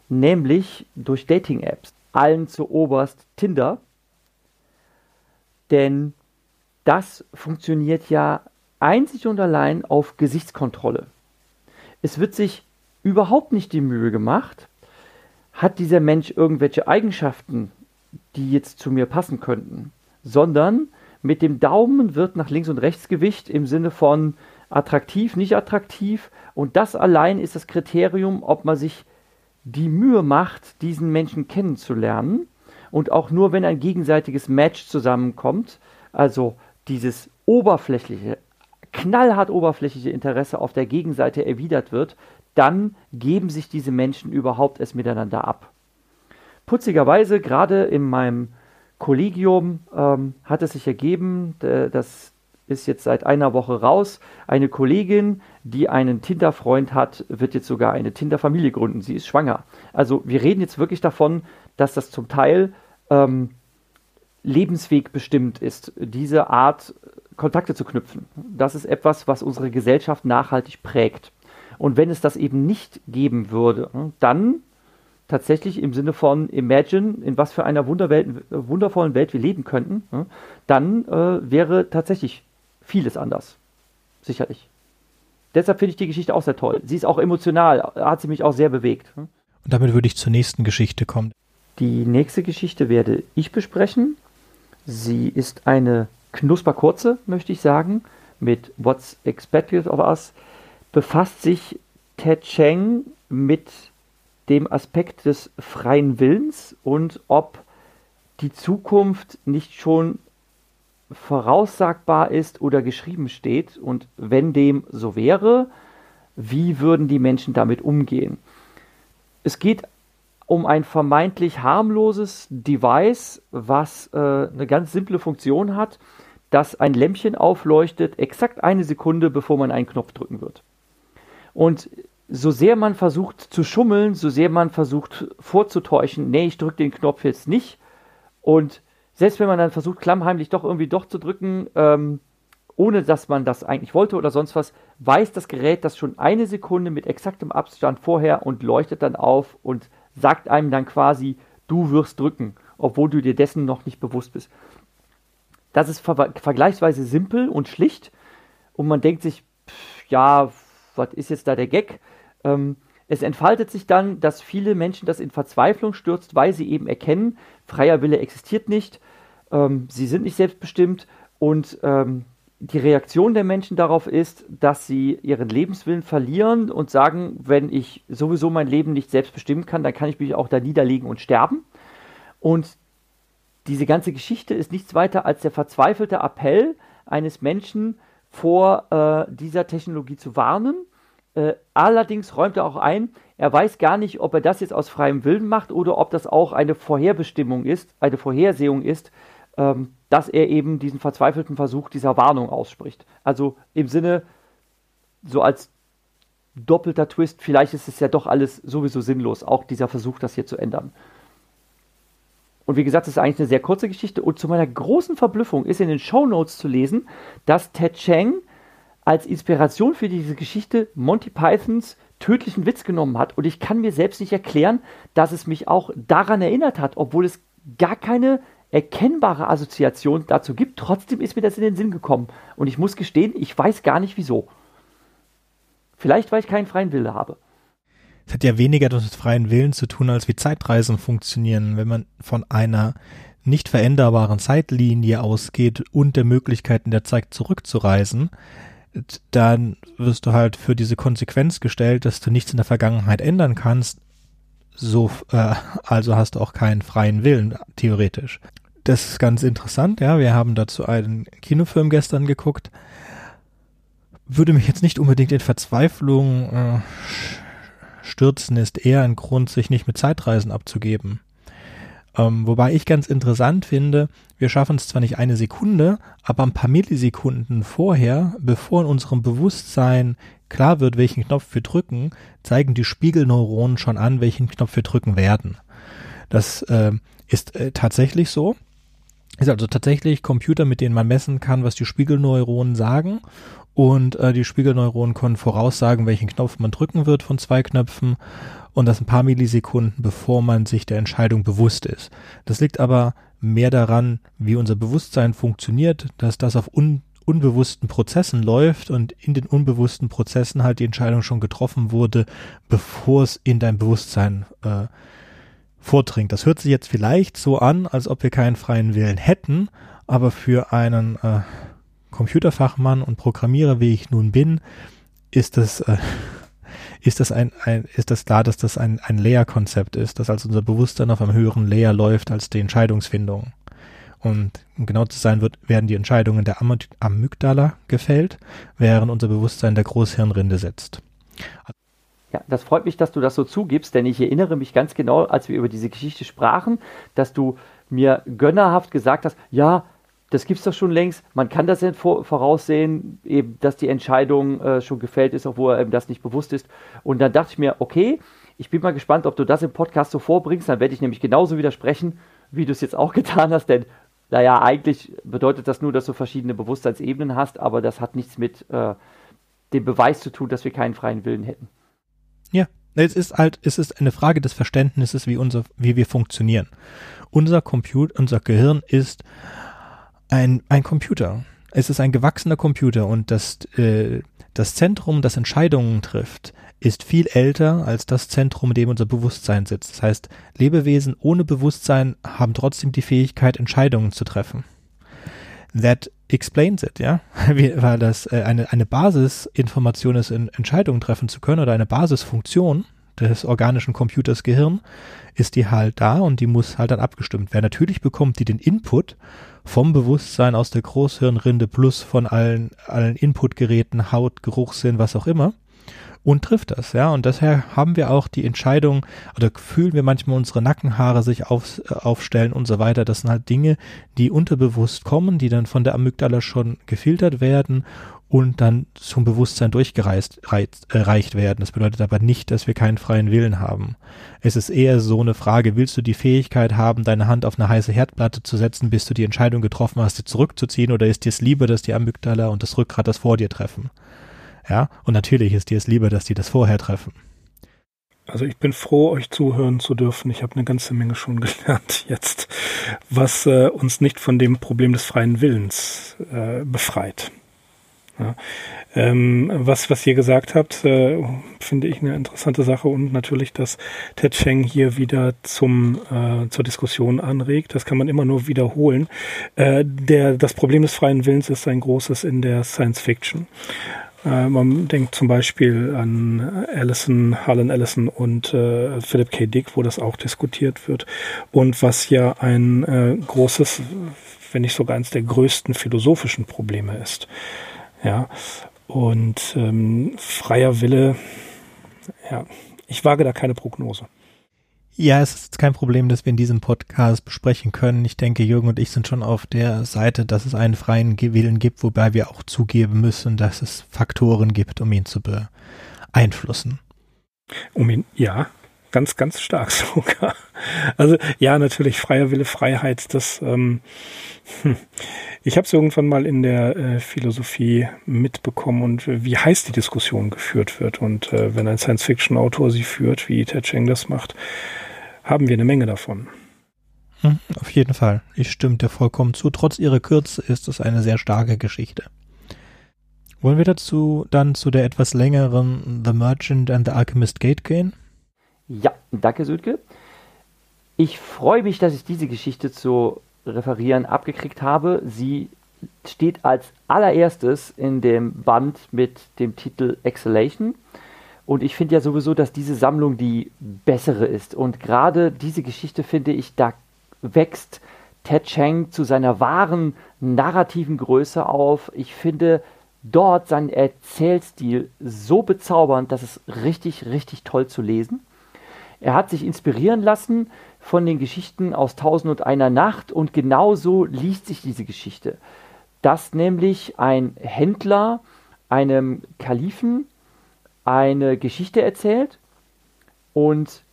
nämlich durch Dating-Apps. Allen zu oberst Tinder. Denn das funktioniert ja einzig und allein auf Gesichtskontrolle. Es wird sich überhaupt nicht die Mühe gemacht, hat dieser Mensch irgendwelche Eigenschaften, die jetzt zu mir passen könnten, sondern mit dem Daumen wird nach links und rechts Gewicht im Sinne von attraktiv, nicht attraktiv. Und das allein ist das Kriterium, ob man sich die Mühe macht, diesen Menschen kennenzulernen. Und auch nur wenn ein gegenseitiges Match zusammenkommt, also dieses oberflächliche, knallhart oberflächliche Interesse auf der Gegenseite erwidert wird, dann geben sich diese Menschen überhaupt erst miteinander ab. Putzigerweise, gerade in meinem Kollegium ähm, hat es sich ergeben, das ist jetzt seit einer Woche raus, eine Kollegin, die einen Tinder-Freund hat, wird jetzt sogar eine Tinder-Familie gründen. Sie ist schwanger. Also wir reden jetzt wirklich davon, dass das zum Teil ähm, Lebensweg bestimmt ist, diese Art Kontakte zu knüpfen. Das ist etwas, was unsere Gesellschaft nachhaltig prägt. Und wenn es das eben nicht geben würde, hm, dann tatsächlich im Sinne von Imagine, in was für einer Wunderwelt, wundervollen Welt wir leben könnten, dann äh, wäre tatsächlich vieles anders. Sicherlich. Deshalb finde ich die Geschichte auch sehr toll. Sie ist auch emotional, hat sie mich auch sehr bewegt. Und damit würde ich zur nächsten Geschichte kommen. Die nächste Geschichte werde ich besprechen. Sie ist eine knusperkurze, möchte ich sagen, mit What's Expected of Us. Befasst sich Ted Cheng mit dem Aspekt des freien Willens und ob die Zukunft nicht schon voraussagbar ist oder geschrieben steht und wenn dem so wäre, wie würden die Menschen damit umgehen? Es geht um ein vermeintlich harmloses Device, was äh, eine ganz simple Funktion hat, dass ein Lämpchen aufleuchtet, exakt eine Sekunde, bevor man einen Knopf drücken wird. Und so sehr man versucht zu schummeln, so sehr man versucht vorzutäuschen, nee, ich drücke den Knopf jetzt nicht. Und selbst wenn man dann versucht, klammheimlich doch irgendwie doch zu drücken, ähm, ohne dass man das eigentlich wollte oder sonst was, weiß das Gerät das schon eine Sekunde mit exaktem Abstand vorher und leuchtet dann auf und sagt einem dann quasi, du wirst drücken, obwohl du dir dessen noch nicht bewusst bist. Das ist ver vergleichsweise simpel und schlicht und man denkt sich, pff, ja, was ist jetzt da der Gag? Ähm, es entfaltet sich dann, dass viele Menschen das in Verzweiflung stürzt, weil sie eben erkennen, freier Wille existiert nicht, ähm, sie sind nicht selbstbestimmt und ähm, die Reaktion der Menschen darauf ist, dass sie ihren Lebenswillen verlieren und sagen, wenn ich sowieso mein Leben nicht selbst bestimmen kann, dann kann ich mich auch da niederlegen und sterben. Und diese ganze Geschichte ist nichts weiter als der verzweifelte Appell eines Menschen, vor äh, dieser Technologie zu warnen. Äh, allerdings räumt er auch ein, er weiß gar nicht, ob er das jetzt aus freiem Willen macht oder ob das auch eine Vorherbestimmung ist, eine Vorhersehung ist, ähm, dass er eben diesen verzweifelten Versuch dieser Warnung ausspricht. Also im Sinne, so als doppelter Twist, vielleicht ist es ja doch alles sowieso sinnlos, auch dieser Versuch, das hier zu ändern. Und wie gesagt, das ist eigentlich eine sehr kurze Geschichte. Und zu meiner großen Verblüffung ist in den Show Notes zu lesen, dass Ted Chang als Inspiration für diese Geschichte Monty Pythons tödlichen Witz genommen hat. Und ich kann mir selbst nicht erklären, dass es mich auch daran erinnert hat, obwohl es gar keine erkennbare Assoziation dazu gibt. Trotzdem ist mir das in den Sinn gekommen. Und ich muss gestehen, ich weiß gar nicht wieso. Vielleicht, weil ich keinen freien Wille habe. Es hat ja weniger mit freien Willen zu tun, als wie Zeitreisen funktionieren. Wenn man von einer nicht veränderbaren Zeitlinie ausgeht und der Möglichkeit in der Zeit zurückzureisen, dann wirst du halt für diese Konsequenz gestellt, dass du nichts in der Vergangenheit ändern kannst. So, äh, also hast du auch keinen freien Willen, theoretisch. Das ist ganz interessant, ja. Wir haben dazu einen Kinofilm gestern geguckt. Würde mich jetzt nicht unbedingt in Verzweiflung äh, stürzen, ist eher ein Grund, sich nicht mit Zeitreisen abzugeben. Ähm, wobei ich ganz interessant finde, wir schaffen es zwar nicht eine Sekunde, aber ein paar Millisekunden vorher, bevor in unserem Bewusstsein klar wird, welchen Knopf wir drücken, zeigen die Spiegelneuronen schon an, welchen Knopf wir drücken werden. Das äh, ist äh, tatsächlich so. Ist also tatsächlich Computer, mit denen man messen kann, was die Spiegelneuronen sagen. Und äh, die Spiegelneuronen können voraussagen, welchen Knopf man drücken wird von zwei Knöpfen und das ein paar Millisekunden, bevor man sich der Entscheidung bewusst ist. Das liegt aber mehr daran, wie unser Bewusstsein funktioniert, dass das auf un unbewussten Prozessen läuft und in den unbewussten Prozessen halt die Entscheidung schon getroffen wurde, bevor es in dein Bewusstsein äh, vordringt. Das hört sich jetzt vielleicht so an, als ob wir keinen freien Willen hätten, aber für einen äh, Computerfachmann und Programmierer, wie ich nun bin, ist das äh, ist das ein, ein ist das klar, dass das ein, ein Layer-Konzept ist, dass also unser Bewusstsein auf einem höheren Layer läuft als die Entscheidungsfindung. Und um genau zu sein, wird, werden die Entscheidungen der Amygdala gefällt, während unser Bewusstsein der Großhirnrinde sitzt. Ja, das freut mich, dass du das so zugibst, denn ich erinnere mich ganz genau, als wir über diese Geschichte sprachen, dass du mir gönnerhaft gesagt hast, ja, das gibt es doch schon längst. Man kann das voraussehen, eben, dass die Entscheidung äh, schon gefällt ist, obwohl er eben das nicht bewusst ist. Und dann dachte ich mir, okay, ich bin mal gespannt, ob du das im Podcast so vorbringst. Dann werde ich nämlich genauso widersprechen, wie du es jetzt auch getan hast. Denn, naja, eigentlich bedeutet das nur, dass du verschiedene Bewusstseinsebenen hast, aber das hat nichts mit äh, dem Beweis zu tun, dass wir keinen freien Willen hätten. Ja, Es ist halt, es ist eine Frage des Verständnisses, wie unser, wie wir funktionieren. Unser Computer, unser Gehirn ist ein, ein Computer. Es ist ein gewachsener Computer und das, äh, das Zentrum, das Entscheidungen trifft, ist viel älter als das Zentrum, in dem unser Bewusstsein sitzt. Das heißt, Lebewesen ohne Bewusstsein haben trotzdem die Fähigkeit, Entscheidungen zu treffen. That explains it, ja, weil das äh, eine, eine Basisinformation ist, in Entscheidungen treffen zu können oder eine Basisfunktion des organischen Computers Gehirn, ist die halt da und die muss halt dann abgestimmt werden. Natürlich bekommt die den Input vom Bewusstsein aus der Großhirnrinde plus von allen, allen Inputgeräten, Haut, Geruchssinn, was auch immer und trifft das, ja. Und daher haben wir auch die Entscheidung oder fühlen wir manchmal unsere Nackenhaare sich auf, äh, aufstellen und so weiter. Das sind halt Dinge, die unterbewusst kommen, die dann von der Amygdala schon gefiltert werden und dann zum Bewusstsein durchgereicht erreicht äh, werden. Das bedeutet aber nicht, dass wir keinen freien Willen haben. Es ist eher so eine Frage, willst du die Fähigkeit haben, deine Hand auf eine heiße Herdplatte zu setzen, bis du die Entscheidung getroffen hast, sie zurückzuziehen, oder ist dir es lieber, dass die Amygdala und das Rückgrat das vor dir treffen? Ja, und natürlich ist dir es lieber, dass die das vorher treffen. Also ich bin froh, euch zuhören zu dürfen. Ich habe eine ganze Menge schon gelernt jetzt, was äh, uns nicht von dem Problem des freien Willens äh, befreit. Ja. Ähm, was, was ihr gesagt habt, äh, finde ich eine interessante Sache und natürlich, dass Ted Cheng hier wieder zum, äh, zur Diskussion anregt. Das kann man immer nur wiederholen. Äh, der, das Problem des freien Willens ist ein großes in der Science Fiction. Äh, man denkt zum Beispiel an Allison, Harlan Allison und äh, Philip K. Dick, wo das auch diskutiert wird. Und was ja ein äh, großes, wenn nicht sogar eines der größten philosophischen Probleme ist. Ja. Und ähm, freier Wille, ja, ich wage da keine Prognose. Ja, es ist kein Problem, dass wir in diesem Podcast besprechen können. Ich denke, Jürgen und ich sind schon auf der Seite, dass es einen freien Willen gibt, wobei wir auch zugeben müssen, dass es Faktoren gibt, um ihn zu beeinflussen. Um ihn, ja, ganz, ganz stark sogar. Also ja, natürlich freier Wille, Freiheit, das ähm, hm. ich habe es irgendwann mal in der äh, Philosophie mitbekommen und äh, wie heiß die Diskussion geführt wird. Und äh, wenn ein Science-Fiction-Autor sie führt, wie Ted Cheng das macht, haben wir eine Menge davon. Hm, auf jeden Fall. Ich stimme dir vollkommen zu. Trotz ihrer Kürze ist es eine sehr starke Geschichte. Wollen wir dazu dann zu der etwas längeren The Merchant and the Alchemist Gate gehen? Ja, danke Südke. Ich freue mich, dass ich diese Geschichte zu referieren abgekriegt habe. Sie steht als allererstes in dem Band mit dem Titel Exhalation. Und ich finde ja sowieso, dass diese Sammlung die bessere ist. Und gerade diese Geschichte finde ich, da wächst Ted Cheng zu seiner wahren narrativen Größe auf. Ich finde dort seinen Erzählstil so bezaubernd, dass es richtig, richtig toll zu lesen. Er hat sich inspirieren lassen von den Geschichten aus Tausend und einer Nacht und genauso liest sich diese Geschichte. Dass nämlich ein Händler einem Kalifen eine Geschichte erzählt und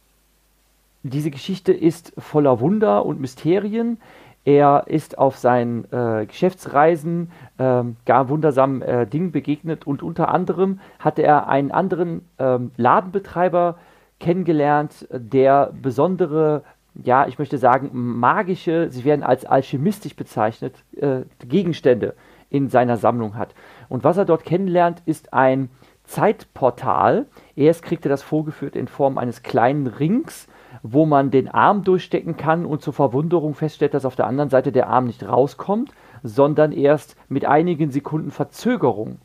diese Geschichte ist voller Wunder und Mysterien. Er ist auf seinen äh, Geschäftsreisen äh, gar wundersamen äh, Dingen begegnet und unter anderem hatte er einen anderen ähm, Ladenbetreiber kennengelernt, der besondere, ja, ich möchte sagen, magische, sie werden als alchemistisch bezeichnet, äh, Gegenstände in seiner Sammlung hat. Und was er dort kennenlernt, ist ein Zeitportal. Erst kriegt er das vorgeführt in Form eines kleinen Rings, wo man den Arm durchstecken kann und zur Verwunderung feststellt, dass auf der anderen Seite der Arm nicht rauskommt, sondern erst mit einigen Sekunden Verzögerung.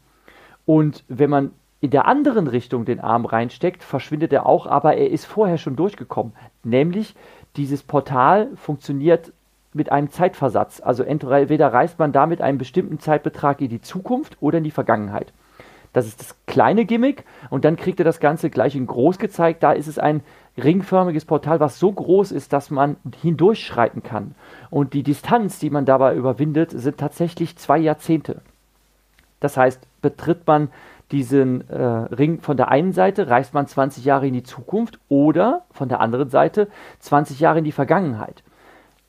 Und wenn man in der anderen Richtung den Arm reinsteckt, verschwindet er auch, aber er ist vorher schon durchgekommen. Nämlich dieses Portal funktioniert mit einem Zeitversatz. Also entweder reist man damit einen bestimmten Zeitbetrag in die Zukunft oder in die Vergangenheit. Das ist das kleine Gimmick und dann kriegt er das Ganze gleich in groß gezeigt. Da ist es ein ringförmiges Portal, was so groß ist, dass man hindurchschreiten kann. Und die Distanz, die man dabei überwindet, sind tatsächlich zwei Jahrzehnte. Das heißt, betritt man diesen äh, Ring von der einen Seite, reist man 20 Jahre in die Zukunft oder von der anderen Seite 20 Jahre in die Vergangenheit.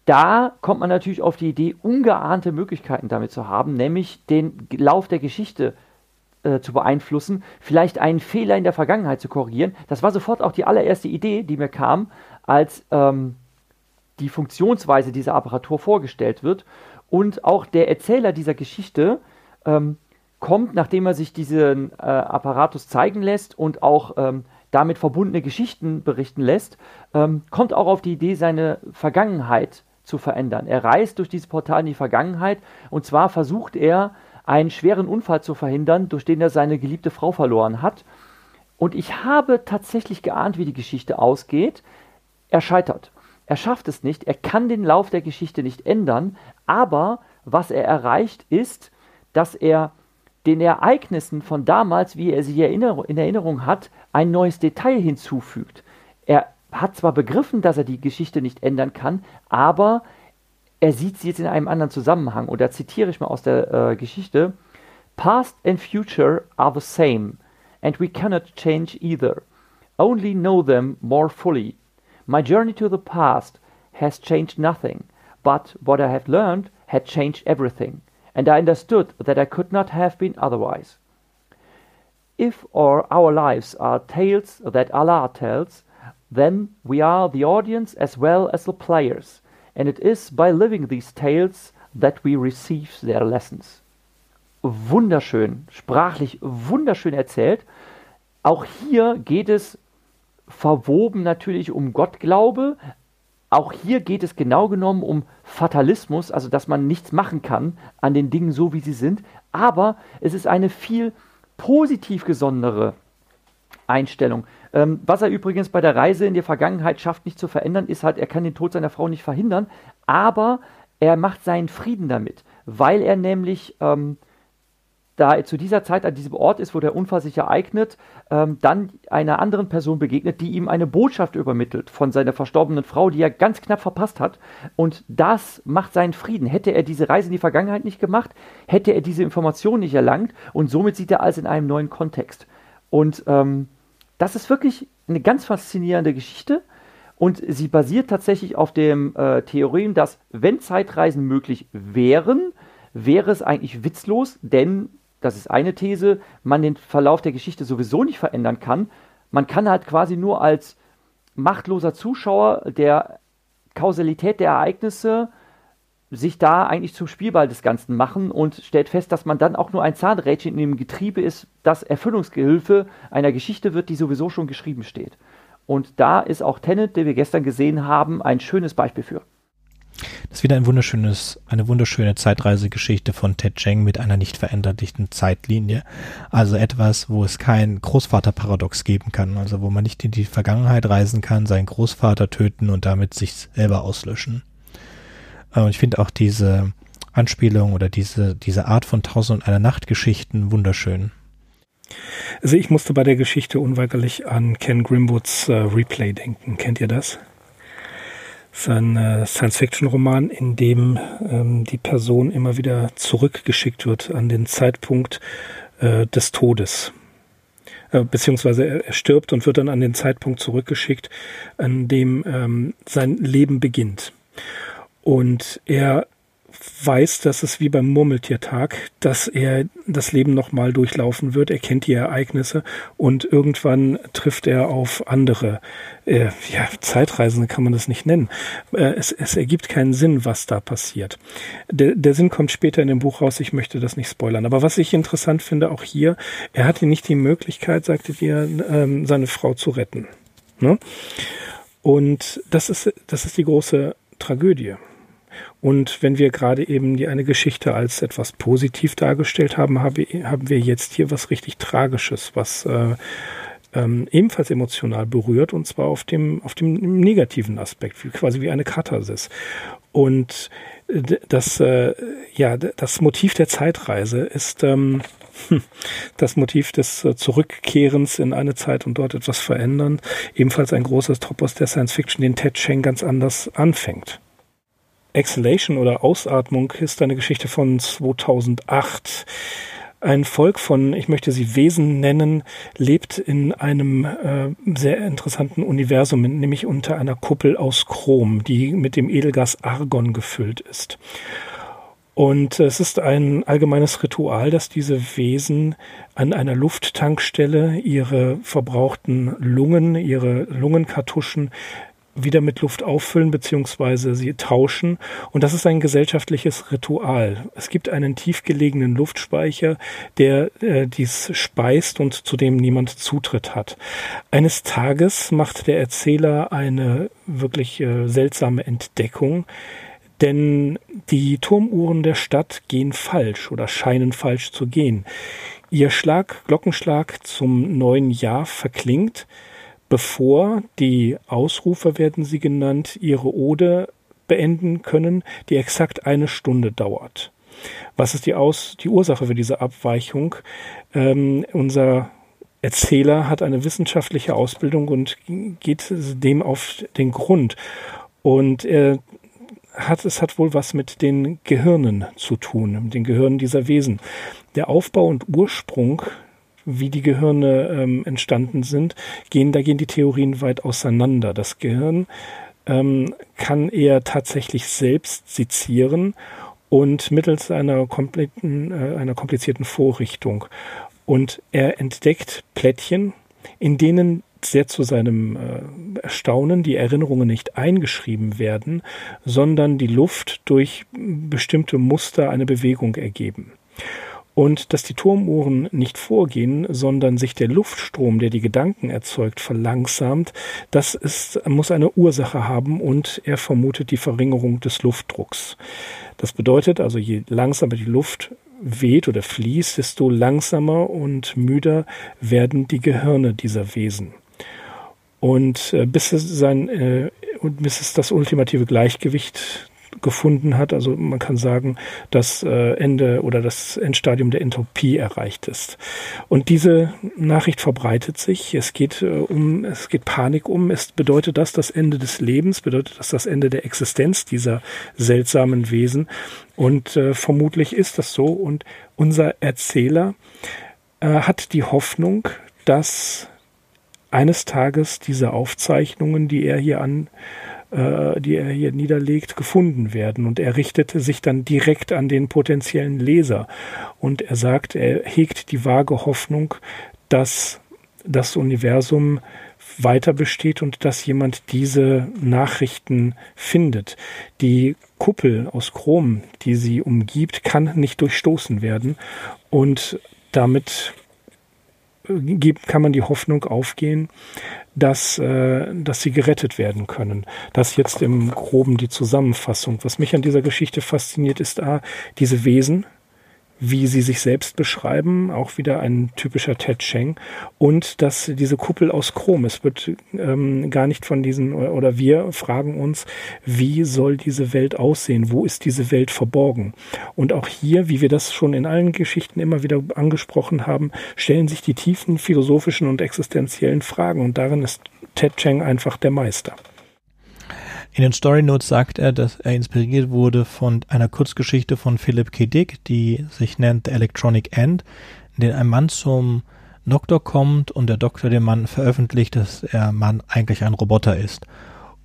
Da kommt man natürlich auf die Idee, ungeahnte Möglichkeiten damit zu haben, nämlich den Lauf der Geschichte äh, zu beeinflussen, vielleicht einen Fehler in der Vergangenheit zu korrigieren. Das war sofort auch die allererste Idee, die mir kam, als ähm, die Funktionsweise dieser Apparatur vorgestellt wird. Und auch der Erzähler dieser Geschichte ähm, kommt, nachdem er sich diesen äh, Apparatus zeigen lässt und auch ähm, damit verbundene Geschichten berichten lässt, ähm, kommt auch auf die Idee, seine Vergangenheit zu verändern. Er reist durch dieses Portal in die Vergangenheit und zwar versucht er, einen schweren Unfall zu verhindern, durch den er seine geliebte Frau verloren hat. Und ich habe tatsächlich geahnt, wie die Geschichte ausgeht. Er scheitert. Er schafft es nicht. Er kann den Lauf der Geschichte nicht ändern. Aber was er erreicht, ist, dass er den Ereignissen von damals, wie er sie in Erinnerung hat, ein neues Detail hinzufügt. Er hat zwar begriffen, dass er die Geschichte nicht ändern kann, aber er sieht sie jetzt in einem anderen Zusammenhang. Und da zitiere ich mal aus der äh, Geschichte: Past and future are the same, and we cannot change either. Only know them more fully. My journey to the past has changed nothing, but what I have learned had changed everything, and I understood that I could not have been otherwise. If or our lives are tales that Allah tells, then we are the audience as well as the players and it is by living these tales that we receive their lessons. Wunderschön, sprachlich wunderschön erzählt. Auch hier geht es verwoben natürlich um Gottglaube. Auch hier geht es genau genommen um Fatalismus, also dass man nichts machen kann an den Dingen so, wie sie sind. Aber es ist eine viel positiv gesonnenere Einstellung. Ähm, was er übrigens bei der Reise in die Vergangenheit schafft, nicht zu verändern, ist halt, er kann den Tod seiner Frau nicht verhindern, aber er macht seinen Frieden damit, weil er nämlich ähm, da er zu dieser Zeit an diesem Ort ist, wo der Unfall sich ereignet, ähm, dann einer anderen Person begegnet, die ihm eine Botschaft übermittelt von seiner verstorbenen Frau, die er ganz knapp verpasst hat. Und das macht seinen Frieden. Hätte er diese Reise in die Vergangenheit nicht gemacht, hätte er diese Information nicht erlangt und somit sieht er alles in einem neuen Kontext. Und ähm, das ist wirklich eine ganz faszinierende Geschichte und sie basiert tatsächlich auf dem äh, Theorem, dass wenn Zeitreisen möglich wären, wäre es eigentlich witzlos, denn, das ist eine These, man den Verlauf der Geschichte sowieso nicht verändern kann. Man kann halt quasi nur als machtloser Zuschauer der Kausalität der Ereignisse sich da eigentlich zum Spielball des Ganzen machen und stellt fest, dass man dann auch nur ein Zahnrädchen in dem Getriebe ist, das Erfüllungsgehilfe einer Geschichte wird, die sowieso schon geschrieben steht. Und da ist auch Tenet, den wir gestern gesehen haben, ein schönes Beispiel für. Das ist wieder ein wunderschönes, eine wunderschöne Zeitreisegeschichte von Ted Cheng mit einer nicht veränderlichen Zeitlinie. Also etwas, wo es kein Großvaterparadox geben kann, also wo man nicht in die Vergangenheit reisen kann, seinen Großvater töten und damit sich selber auslöschen. Äh, und ich finde auch diese Anspielung oder diese, diese Art von Tausend und einer Nacht Geschichten wunderschön. Also ich musste bei der Geschichte unweigerlich an Ken Grimwoods äh, Replay denken. Kennt ihr das? Sein äh, Science-Fiction-Roman, in dem ähm, die Person immer wieder zurückgeschickt wird an den Zeitpunkt äh, des Todes. Äh, beziehungsweise er, er, stirbt und wird dann an den Zeitpunkt zurückgeschickt, an dem ähm, sein Leben beginnt. Und er weiß, dass es wie beim Murmeltiertag, dass er das Leben nochmal durchlaufen wird. Er kennt die Ereignisse und irgendwann trifft er auf andere. Äh, ja, Zeitreisende kann man das nicht nennen. Äh, es, es, ergibt keinen Sinn, was da passiert. Der, der Sinn kommt später in dem Buch raus. Ich möchte das nicht spoilern. Aber was ich interessant finde, auch hier, er hatte nicht die Möglichkeit, sagte dir, ähm, seine Frau zu retten. Ne? Und das ist, das ist die große Tragödie. Und wenn wir gerade eben die eine Geschichte als etwas positiv dargestellt haben, habe, haben wir jetzt hier was richtig Tragisches, was äh, ähm, ebenfalls emotional berührt und zwar auf dem, auf dem negativen Aspekt, wie, quasi wie eine Katharsis. Und äh, das, äh, ja, das Motiv der Zeitreise ist ähm, das Motiv des äh, Zurückkehrens in eine Zeit und dort etwas verändern. Ebenfalls ein großes Topos der Science Fiction, den Ted Cheng ganz anders anfängt. Exhalation oder Ausatmung ist eine Geschichte von 2008. Ein Volk von, ich möchte sie Wesen nennen, lebt in einem äh, sehr interessanten Universum, nämlich unter einer Kuppel aus Chrom, die mit dem Edelgas Argon gefüllt ist. Und es ist ein allgemeines Ritual, dass diese Wesen an einer Lufttankstelle ihre verbrauchten Lungen, ihre Lungenkartuschen wieder mit Luft auffüllen beziehungsweise sie tauschen. Und das ist ein gesellschaftliches Ritual. Es gibt einen tiefgelegenen Luftspeicher, der äh, dies speist und zu dem niemand Zutritt hat. Eines Tages macht der Erzähler eine wirklich äh, seltsame Entdeckung. Denn die Turmuhren der Stadt gehen falsch oder scheinen falsch zu gehen. Ihr Schlag, Glockenschlag zum neuen Jahr verklingt bevor die Ausrufer, werden sie genannt, ihre Ode beenden können, die exakt eine Stunde dauert. Was ist die, Aus die Ursache für diese Abweichung? Ähm, unser Erzähler hat eine wissenschaftliche Ausbildung und geht dem auf den Grund. Und er hat, es hat wohl was mit den Gehirnen zu tun, mit den Gehirnen dieser Wesen. Der Aufbau und Ursprung wie die Gehirne ähm, entstanden sind, gehen, da gehen die Theorien weit auseinander. Das Gehirn ähm, kann eher tatsächlich selbst sezieren und mittels einer kompletten, äh, einer komplizierten Vorrichtung. Und er entdeckt Plättchen, in denen sehr zu seinem äh, Erstaunen die Erinnerungen nicht eingeschrieben werden, sondern die Luft durch bestimmte Muster eine Bewegung ergeben und dass die Turmuhren nicht vorgehen, sondern sich der Luftstrom, der die Gedanken erzeugt, verlangsamt, das ist, muss eine Ursache haben und er vermutet die Verringerung des Luftdrucks. Das bedeutet also, je langsamer die Luft weht oder fließt, desto langsamer und müder werden die Gehirne dieser Wesen. Und äh, bis es sein äh, und bis es das ultimative Gleichgewicht gefunden hat. Also man kann sagen, das äh, Ende oder das Endstadium der Entropie erreicht ist. Und diese Nachricht verbreitet sich. Es geht äh, um, es geht Panik um. Es bedeutet das das Ende des Lebens, bedeutet das das Ende der Existenz dieser seltsamen Wesen. Und äh, vermutlich ist das so. Und unser Erzähler äh, hat die Hoffnung, dass eines Tages diese Aufzeichnungen, die er hier an äh, die er hier niederlegt, gefunden werden. Und er richtete sich dann direkt an den potenziellen Leser. Und er sagt, er hegt die vage Hoffnung, dass das Universum weiter besteht und dass jemand diese Nachrichten findet. Die Kuppel aus Chrom, die sie umgibt, kann nicht durchstoßen werden und damit äh, kann man die Hoffnung aufgehen, dass, äh, dass sie gerettet werden können. Das jetzt im groben die Zusammenfassung. Was mich an dieser Geschichte fasziniert, ist A, diese Wesen, wie sie sich selbst beschreiben, auch wieder ein typischer Ted Cheng. Und dass diese Kuppel aus Chrom, es wird ähm, gar nicht von diesen, oder wir fragen uns, wie soll diese Welt aussehen? Wo ist diese Welt verborgen? Und auch hier, wie wir das schon in allen Geschichten immer wieder angesprochen haben, stellen sich die tiefen philosophischen und existenziellen Fragen. Und darin ist Ted Cheng einfach der Meister. In den Story Notes sagt er, dass er inspiriert wurde von einer Kurzgeschichte von Philip K. Dick, die sich nennt The Electronic End, in der ein Mann zum Doktor kommt und der Doktor dem Mann veröffentlicht, dass er Mann eigentlich ein Roboter ist.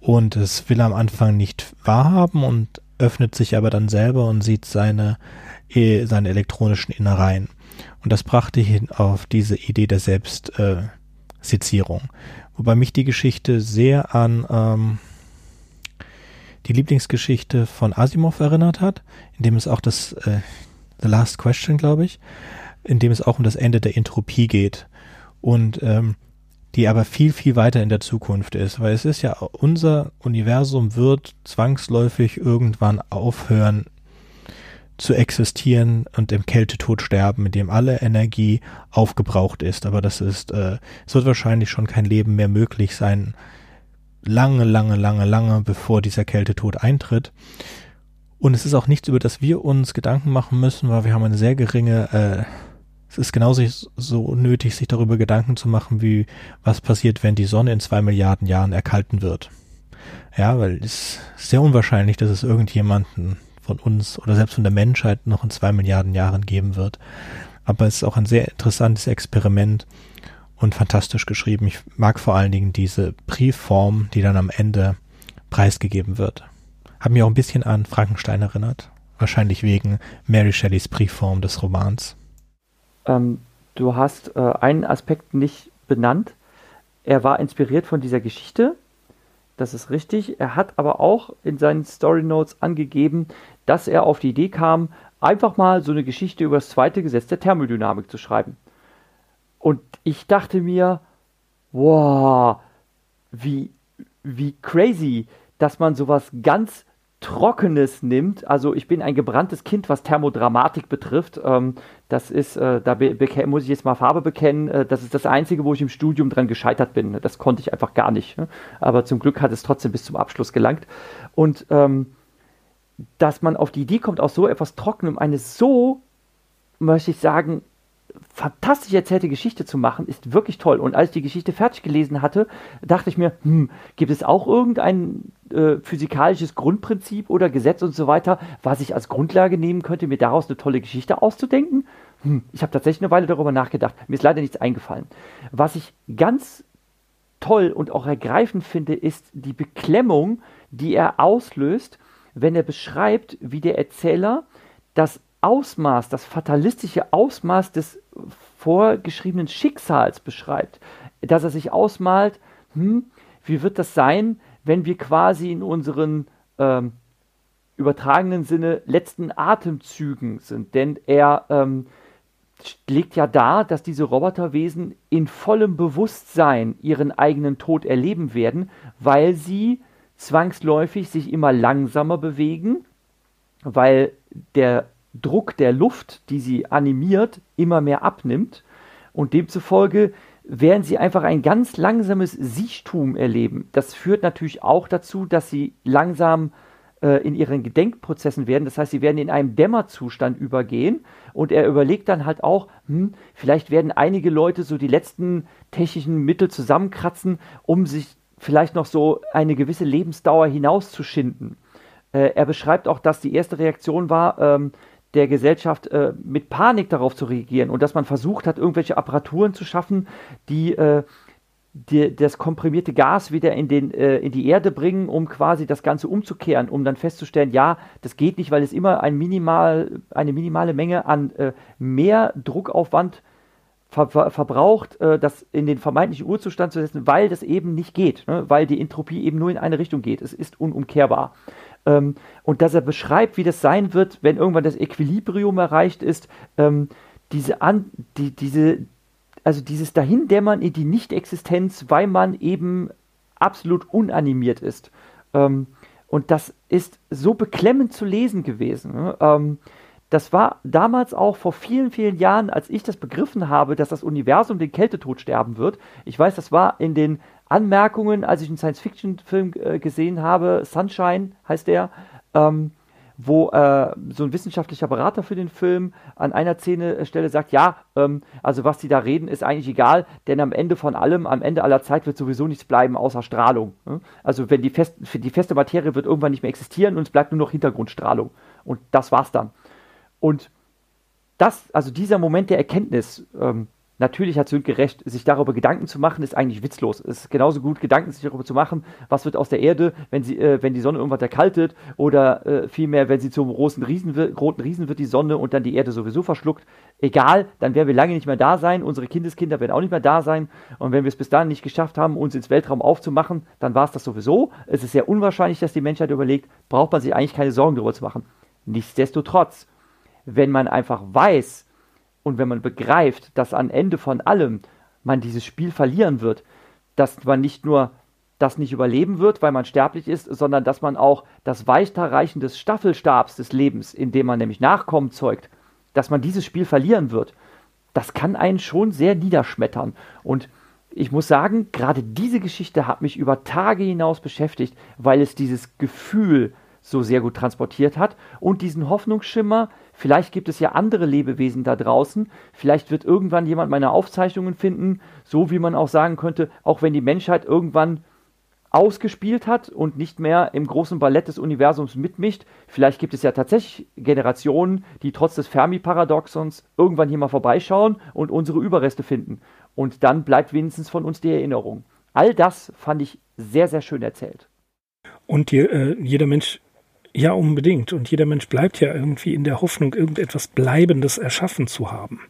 Und es will er am Anfang nicht wahrhaben und öffnet sich aber dann selber und sieht seine, eh, seine elektronischen Innereien. Und das brachte ihn auf diese Idee der Selbstsezierung. Äh, Wobei mich die Geschichte sehr an ähm, die Lieblingsgeschichte von Asimov erinnert hat, in dem es auch das äh, The Last Question, glaube ich, in dem es auch um das Ende der Entropie geht und ähm, die aber viel, viel weiter in der Zukunft ist, weil es ist ja, unser Universum wird zwangsläufig irgendwann aufhören zu existieren und im Kältetod sterben, in dem alle Energie aufgebraucht ist. Aber das ist, äh, es wird wahrscheinlich schon kein Leben mehr möglich sein, lange, lange, lange, lange, bevor dieser Kältetod eintritt. Und es ist auch nichts, über das wir uns Gedanken machen müssen, weil wir haben eine sehr geringe, äh, es ist genauso so nötig, sich darüber Gedanken zu machen, wie was passiert, wenn die Sonne in zwei Milliarden Jahren erkalten wird. Ja, weil es ist sehr unwahrscheinlich, dass es irgendjemanden von uns oder selbst von der Menschheit noch in zwei Milliarden Jahren geben wird. Aber es ist auch ein sehr interessantes Experiment, und fantastisch geschrieben. Ich mag vor allen Dingen diese Briefform, die dann am Ende preisgegeben wird. Hat mich auch ein bisschen an Frankenstein erinnert. wahrscheinlich wegen Mary Shelleys Briefform des Romans. Ähm, du hast äh, einen Aspekt nicht benannt. Er war inspiriert von dieser Geschichte. Das ist richtig. Er hat aber auch in seinen Story Notes angegeben, dass er auf die Idee kam, einfach mal so eine Geschichte über das zweite Gesetz der Thermodynamik zu schreiben. Und ich dachte mir, wow, wie, wie crazy, dass man sowas ganz Trockenes nimmt. Also ich bin ein gebranntes Kind, was Thermodramatik betrifft. Ähm, das ist, äh, da muss ich jetzt mal Farbe bekennen. Äh, das ist das Einzige, wo ich im Studium dran gescheitert bin. Das konnte ich einfach gar nicht. Ne? Aber zum Glück hat es trotzdem bis zum Abschluss gelangt. Und ähm, dass man auf die Idee kommt, aus so etwas Trockenem eine so, möchte ich sagen, fantastisch erzählte Geschichte zu machen, ist wirklich toll. Und als ich die Geschichte fertig gelesen hatte, dachte ich mir, hm, gibt es auch irgendein äh, physikalisches Grundprinzip oder Gesetz und so weiter, was ich als Grundlage nehmen könnte, mir daraus eine tolle Geschichte auszudenken? Hm, ich habe tatsächlich eine Weile darüber nachgedacht. Mir ist leider nichts eingefallen. Was ich ganz toll und auch ergreifend finde, ist die Beklemmung, die er auslöst, wenn er beschreibt, wie der Erzähler das Ausmaß, das fatalistische Ausmaß des vorgeschriebenen Schicksals beschreibt. Dass er sich ausmalt, hm, wie wird das sein, wenn wir quasi in unseren ähm, übertragenen Sinne letzten Atemzügen sind. Denn er ähm, legt ja dar, dass diese Roboterwesen in vollem Bewusstsein ihren eigenen Tod erleben werden, weil sie zwangsläufig sich immer langsamer bewegen, weil der Druck der Luft, die sie animiert, immer mehr abnimmt und demzufolge werden sie einfach ein ganz langsames Siechtum erleben. Das führt natürlich auch dazu, dass sie langsam äh, in ihren Gedenkprozessen werden. Das heißt, sie werden in einem Dämmerzustand übergehen und er überlegt dann halt auch, hm, vielleicht werden einige Leute so die letzten technischen Mittel zusammenkratzen, um sich vielleicht noch so eine gewisse Lebensdauer hinauszuschinden. Äh, er beschreibt auch, dass die erste Reaktion war, ähm, der Gesellschaft äh, mit Panik darauf zu reagieren und dass man versucht hat, irgendwelche Apparaturen zu schaffen, die, äh, die das komprimierte Gas wieder in, den, äh, in die Erde bringen, um quasi das Ganze umzukehren, um dann festzustellen, ja, das geht nicht, weil es immer ein minimal, eine minimale Menge an äh, mehr Druckaufwand ver ver verbraucht, äh, das in den vermeintlichen Urzustand zu setzen, weil das eben nicht geht, ne? weil die Entropie eben nur in eine Richtung geht. Es ist unumkehrbar. Ähm, und dass er beschreibt, wie das sein wird, wenn irgendwann das Equilibrium erreicht ist, ähm, diese, An die, diese, also dieses Dahindämmern in die Nicht-Existenz, weil man eben absolut unanimiert ist. Ähm, und das ist so beklemmend zu lesen gewesen. Ne? Ähm, das war damals auch vor vielen, vielen Jahren, als ich das begriffen habe, dass das Universum den Kältetod sterben wird. Ich weiß, das war in den Anmerkungen, als ich einen Science-Fiction-Film äh, gesehen habe, Sunshine heißt der, ähm, wo äh, so ein wissenschaftlicher Berater für den Film an einer Szene, äh, Stelle sagt, ja, ähm, also was die da reden, ist eigentlich egal, denn am Ende von allem, am Ende aller Zeit wird sowieso nichts bleiben außer Strahlung. Ne? Also wenn die, fest, die feste Materie wird irgendwann nicht mehr existieren und es bleibt nur noch Hintergrundstrahlung. Und das war's dann. Und das, also dieser Moment der Erkenntnis, ähm, Natürlich hat Sönke recht, sich darüber Gedanken zu machen, ist eigentlich witzlos. Es ist genauso gut, Gedanken sich darüber zu machen, was wird aus der Erde, wenn, sie, äh, wenn die Sonne irgendwann erkaltet oder äh, vielmehr, wenn sie zum großen Riesen wird, roten Riesen wird die Sonne und dann die Erde sowieso verschluckt. Egal, dann werden wir lange nicht mehr da sein, unsere Kindeskinder werden auch nicht mehr da sein und wenn wir es bis dahin nicht geschafft haben, uns ins Weltraum aufzumachen, dann war es das sowieso. Es ist sehr unwahrscheinlich, dass die Menschheit überlegt, braucht man sich eigentlich keine Sorgen darüber zu machen. Nichtsdestotrotz, wenn man einfach weiß, und wenn man begreift, dass am Ende von allem man dieses Spiel verlieren wird, dass man nicht nur das nicht überleben wird, weil man sterblich ist, sondern dass man auch das Weiterreichen des Staffelstabs des Lebens, indem man nämlich Nachkommen zeugt, dass man dieses Spiel verlieren wird, das kann einen schon sehr niederschmettern. Und ich muss sagen, gerade diese Geschichte hat mich über Tage hinaus beschäftigt, weil es dieses Gefühl so sehr gut transportiert hat und diesen Hoffnungsschimmer, Vielleicht gibt es ja andere Lebewesen da draußen. Vielleicht wird irgendwann jemand meine Aufzeichnungen finden, so wie man auch sagen könnte, auch wenn die Menschheit irgendwann ausgespielt hat und nicht mehr im großen Ballett des Universums mitmischt. Vielleicht gibt es ja tatsächlich Generationen, die trotz des Fermi-Paradoxons irgendwann hier mal vorbeischauen und unsere Überreste finden. Und dann bleibt wenigstens von uns die Erinnerung. All das fand ich sehr, sehr schön erzählt. Und die, äh, jeder Mensch Ja, unbedingt. Und jeder Mensch bleibt ja irgendwie in der Hoffnung, irgendetwas Bleibendes erschaffen zu haben.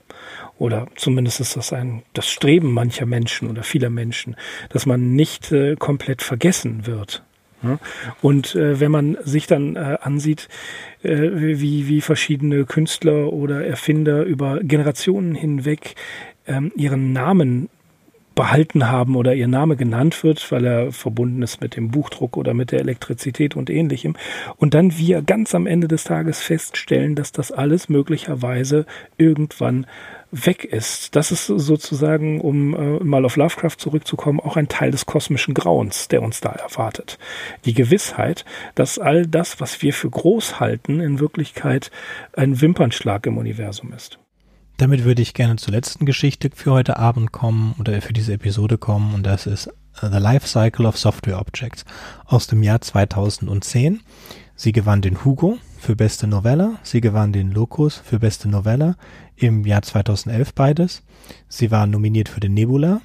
Oder zumindest ist das ein, das Streben mancher Menschen oder vieler Menschen, dass man nicht äh, komplett vergessen wird. Und äh, wenn man sich dann äh, ansieht, äh, wie, wie verschiedene Künstler oder Erfinder über Generationen hinweg ähm, ihren Namen behalten haben oder ihr Name genannt wird, weil er verbunden ist mit dem Buchdruck oder mit der Elektrizität und ähnlichem. Und dann wir ganz am Ende des Tages feststellen, dass das alles möglicherweise irgendwann weg ist. Das ist sozusagen, um äh, mal auf Lovecraft zurückzukommen, auch ein Teil des kosmischen Grauens, der uns da erwartet. Die Gewissheit, dass all das, was wir für groß halten, in Wirklichkeit ein Wimpernschlag im Universum ist. Damit würde ich gerne zur letzten Geschichte für heute Abend kommen oder für diese Episode kommen und das ist uh, The Life Cycle of Software Objects aus dem Jahr 2010. Sie gewann den Hugo für beste Novelle, sie gewann den Locus für beste Novelle im Jahr 2011 beides. Sie war nominiert für den Nebula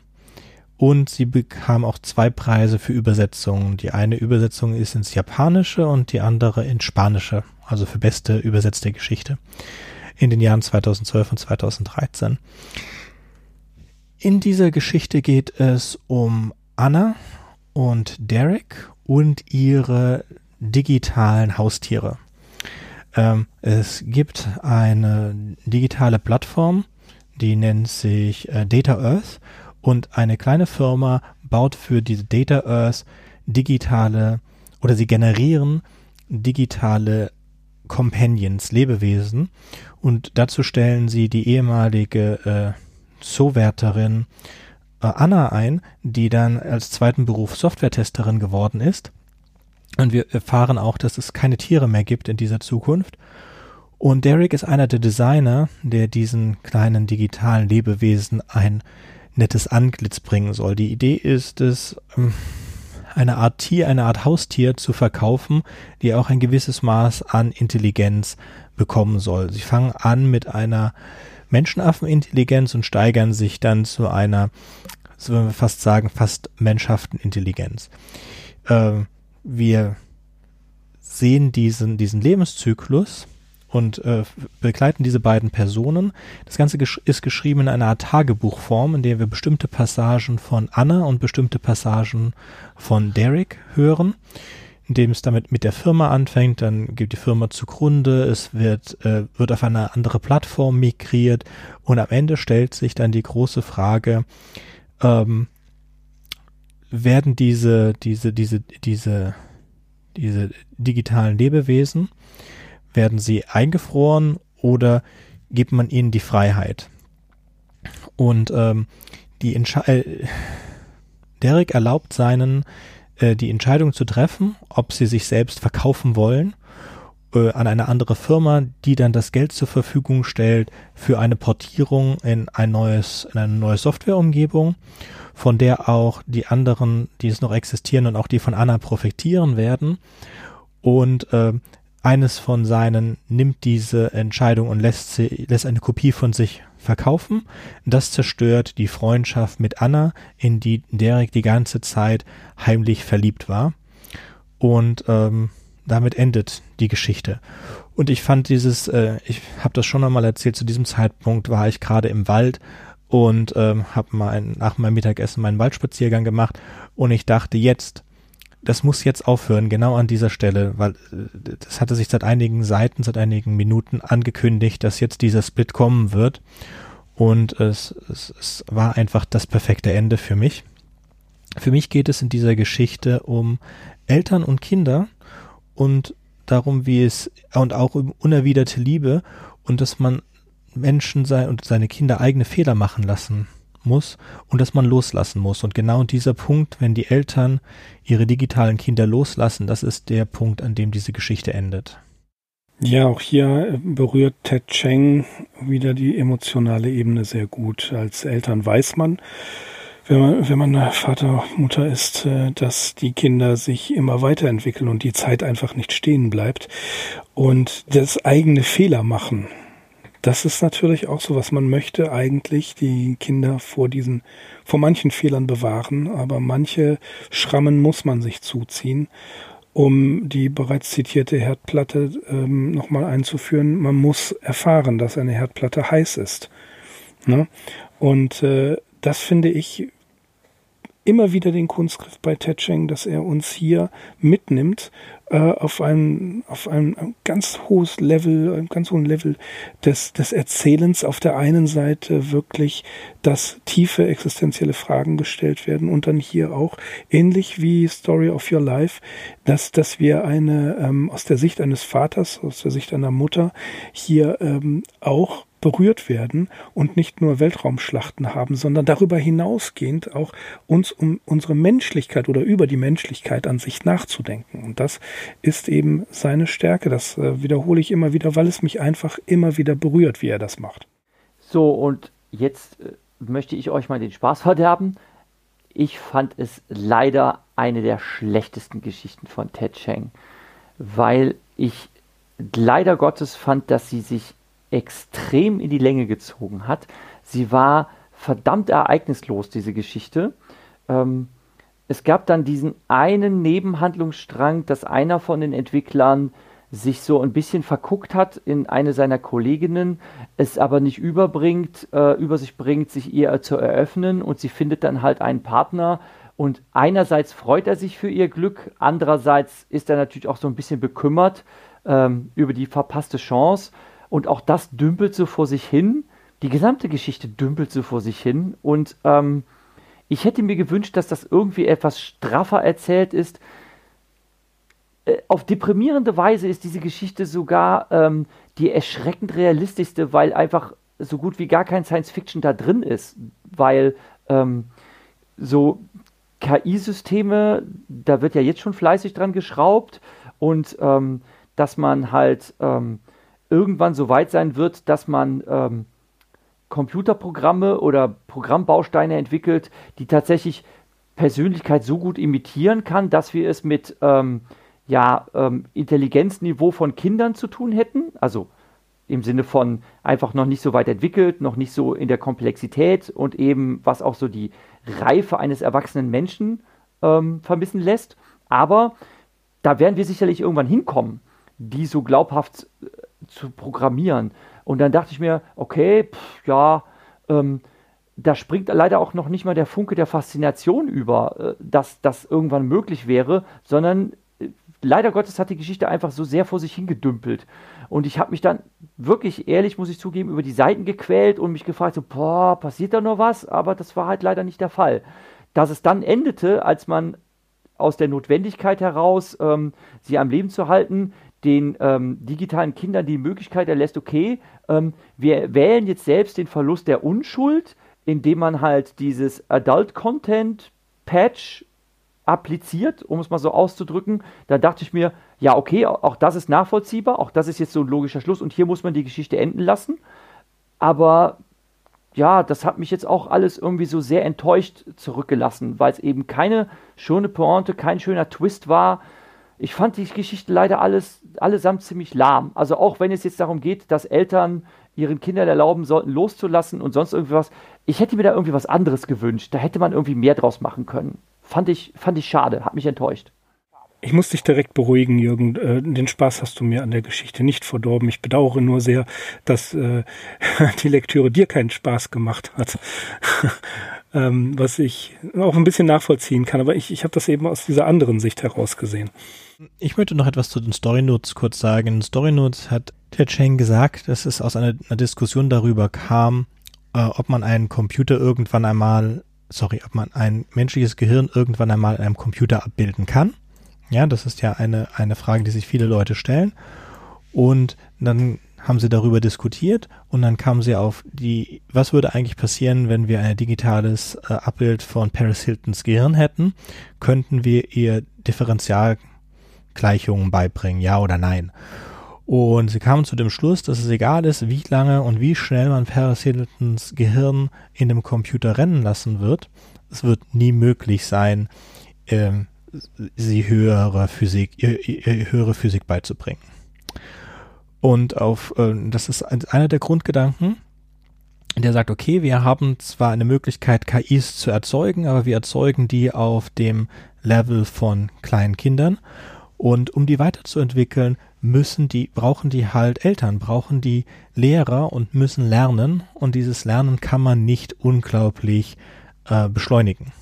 und sie bekam auch zwei Preise für Übersetzungen. Die eine Übersetzung ist ins Japanische und die andere ins Spanische, also für beste übersetzte Geschichte in den Jahren 2012 und 2013. In dieser Geschichte geht es um Anna und Derek und ihre digitalen Haustiere. Ähm, es gibt eine digitale Plattform, die nennt sich äh, Data Earth und eine kleine Firma baut für diese Data Earth digitale oder sie generieren digitale Companions, Lebewesen und dazu stellen sie die ehemalige äh, Zoowärterin äh, Anna ein, die dann als zweiten Beruf Softwaretesterin geworden ist. Und wir erfahren auch, dass es keine Tiere mehr gibt in dieser Zukunft. Und Derek ist einer der Designer, der diesen kleinen digitalen Lebewesen ein nettes Antlitz bringen soll. Die Idee ist es, ähm, eine Art Tier, eine Art Haustier zu verkaufen, die auch ein gewisses Maß an Intelligenz bekommen soll. Sie fangen an mit einer Menschenaffenintelligenz und steigern sich dann zu einer, so würden wir fast sagen, fast menschhaften Intelligenz. Äh, wir sehen diesen, diesen Lebenszyklus und äh, begleiten diese beiden Personen. Das Ganze gesch ist geschrieben in einer Art Tagebuchform, in der wir bestimmte Passagen von Anna und bestimmte Passagen von Derek hören indem es damit mit der Firma anfängt, dann geht die Firma zugrunde, es wird, äh, wird auf eine andere Plattform migriert und am Ende stellt sich dann die große Frage, ähm, werden diese, diese, diese, diese, diese digitalen Lebewesen, werden sie eingefroren oder gibt man ihnen die Freiheit? Und ähm, die Entsche äh, Derek erlaubt seinen äh, die Entscheidung zu treffen, ob sie sich selbst verkaufen wollen äh, an eine andere Firma, die dann das Geld zur Verfügung stellt für eine Portierung in ein neues, in eine neue Softwareumgebung, von der auch die anderen, die es noch existieren und auch die von Anna profitieren werden. Und äh, eines von seinen nimmt diese Entscheidung und lässt, sie, lässt eine Kopie von sich verkaufen. Das zerstört die Freundschaft mit Anna, in die Derek die ganze Zeit heimlich verliebt war. Und ähm, damit endet die Geschichte. Und ich fand dieses, äh, ich habe das schon einmal erzählt, zu diesem Zeitpunkt war ich gerade im Wald und ähm, habe mal nach meinem Mittagessen meinen Waldspaziergang gemacht und ich dachte jetzt, das muss jetzt aufhören, genau an dieser Stelle, weil äh, das hatte sich seit einigen Seiten, seit einigen Minuten angekündigt, dass jetzt dieser Split kommen wird. Und es, es, es war einfach das perfekte Ende für mich. Für mich geht es in dieser Geschichte um Eltern und Kinder und darum, wie es und auch um unerwiderte Liebe und dass man Menschen sei und seine Kinder eigene Fehler machen lassen muss und dass man loslassen muss. Und genau dieser Punkt, wenn die Eltern ihre digitalen Kinder loslassen, das ist der Punkt, an dem diese Geschichte endet. Ja, auch hier berührt Ted Cheng wieder die emotionale Ebene sehr gut. Als Eltern weiß man, wenn man, wenn man Vater, Mutter ist, äh, dass die Kinder sich immer weiterentwickeln und die Zeit einfach nicht stehen bleibt und das eigene Fehler machen das ist natürlich auch so, was man möchte eigentlich die Kinder vor diesen, vor manchen Fehlern bewahren, aber manche Schrammen muss man sich zuziehen. um die bereits zitierte Herdplatte ähm, nochmal einzuführen, man muss erfahren, dass eine Herdplatte heiß ist. Ne? Und äh, das finde ich immer wieder den Kunstgriff bei Tetching, dass er uns hier mitnimmt äh, auf ein auf ein ganz hohes Level, ein ganz hohen Level des des Erzählens. Auf der einen Seite wirklich, dass tiefe existenzielle Fragen gestellt werden und dann hier auch ähnlich wie Story of Your Life, dass dass wir eine ähm, aus der Sicht eines Vaters, aus der Sicht einer Mutter hier ähm, auch berührt werden und nicht nur Weltraumschlachten haben, sondern darüber hinausgehend auch uns um unsere Menschlichkeit oder über die Menschlichkeit an sich nachzudenken. Und das ist eben seine Stärke. Das äh, wiederhole ich immer wieder, weil es mich einfach immer wieder berührt, wie er das macht. So, und jetzt äh, möchte ich euch mal den Spaß verderben. Ich fand es leider eine der schlechtesten Geschichten von Ted Cheng, weil ich leider Gottes fand, dass sie sich extrem in die Länge gezogen hat. Sie war verdammt ereignislos, diese Geschichte. Ähm, es gab dann diesen einen Nebenhandlungsstrang, dass einer von den Entwicklern sich so ein bisschen verguckt hat in eine seiner Kolleginnen, es aber nicht überbringt, äh, über sich bringt, sich ihr zu eröffnen und sie findet dann halt einen Partner und einerseits freut er sich für ihr Glück, andererseits ist er natürlich auch so ein bisschen bekümmert ähm, über die verpasste Chance und auch das dümpelt so vor sich hin. Die gesamte Geschichte dümpelt so vor sich hin. Und ähm, ich hätte mir gewünscht, dass das irgendwie etwas straffer erzählt ist. Äh, auf deprimierende Weise ist diese Geschichte sogar ähm, die erschreckend realistischste, weil einfach so gut wie gar kein Science Fiction da drin ist. Weil ähm, so KI-Systeme, da wird ja jetzt schon fleißig dran geschraubt und ähm, dass man halt ähm, irgendwann so weit sein wird, dass man ähm, Computerprogramme oder Programmbausteine entwickelt, die tatsächlich Persönlichkeit so gut imitieren kann, dass wir es mit ähm, ja, ähm, Intelligenzniveau von Kindern zu tun hätten. Also im Sinne von einfach noch nicht so weit entwickelt, noch nicht so in der Komplexität und eben was auch so die Reife eines erwachsenen Menschen ähm, vermissen lässt. Aber da werden wir sicherlich irgendwann hinkommen, die so glaubhaft zu programmieren. Und dann dachte ich mir, okay, pff, ja, ähm, da springt leider auch noch nicht mal der Funke der Faszination über, äh, dass das irgendwann möglich wäre, sondern äh, leider Gottes hat die Geschichte einfach so sehr vor sich hingedümpelt. Und ich habe mich dann wirklich ehrlich, muss ich zugeben, über die Seiten gequält und mich gefragt, so, boah, passiert da noch was? Aber das war halt leider nicht der Fall. Dass es dann endete, als man aus der Notwendigkeit heraus, ähm, sie am Leben zu halten, den ähm, digitalen Kindern die Möglichkeit erlässt, okay, ähm, wir wählen jetzt selbst den Verlust der Unschuld, indem man halt dieses Adult Content Patch appliziert, um es mal so auszudrücken. Da dachte ich mir, ja, okay, auch das ist nachvollziehbar, auch das ist jetzt so ein logischer Schluss und hier muss man die Geschichte enden lassen. Aber ja, das hat mich jetzt auch alles irgendwie so sehr enttäuscht zurückgelassen, weil es eben keine schöne Pointe, kein schöner Twist war ich fand die Geschichte leider alles, allesamt ziemlich lahm. Also auch wenn es jetzt darum geht, dass Eltern ihren Kindern erlauben sollten, loszulassen und sonst irgendwas. Ich hätte mir da irgendwie was anderes gewünscht. Da hätte man irgendwie mehr draus machen können. Fand ich, fand ich schade, hat mich enttäuscht. Ich muss dich direkt beruhigen, Jürgen. Äh, den Spaß hast du mir an der Geschichte nicht verdorben. Ich bedauere nur sehr, dass äh, die Lektüre dir keinen Spaß gemacht hat. ähm, was ich auch ein bisschen nachvollziehen kann. Aber ich, ich habe das eben aus dieser anderen Sicht heraus gesehen. Ich möchte noch etwas zu den Story Notes kurz sagen. Story Notes hat der Cheng gesagt, dass es aus einer, einer Diskussion darüber kam, äh, ob man einen Computer irgendwann einmal, sorry, ob man ein menschliches Gehirn irgendwann einmal in einem Computer abbilden kann. Ja, das ist ja eine, eine Frage, die sich viele Leute stellen. Und dann haben sie darüber diskutiert und dann kamen sie auf die, was würde eigentlich passieren, wenn wir ein digitales äh, Abbild von Paris Hiltons Gehirn hätten? Könnten wir ihr Differential Gleichungen beibringen, ja oder nein. Und sie kamen zu dem Schluss, dass es egal ist, wie lange und wie schnell man Paris Hiltons Gehirn in dem Computer rennen lassen wird. Es wird nie möglich sein, äh, sie höhere Physik, höhere Physik beizubringen. Und auf, äh, das ist einer der Grundgedanken, der sagt, okay, wir haben zwar eine Möglichkeit, KIs zu erzeugen, aber wir erzeugen die auf dem Level von kleinen Kindern Und um die weiterzuentwickeln, müssen die, brauchen die halt Eltern, brauchen die Lehrer und müssen lernen. Und dieses Lernen kann man nicht unglaublich äh, beschleunigen.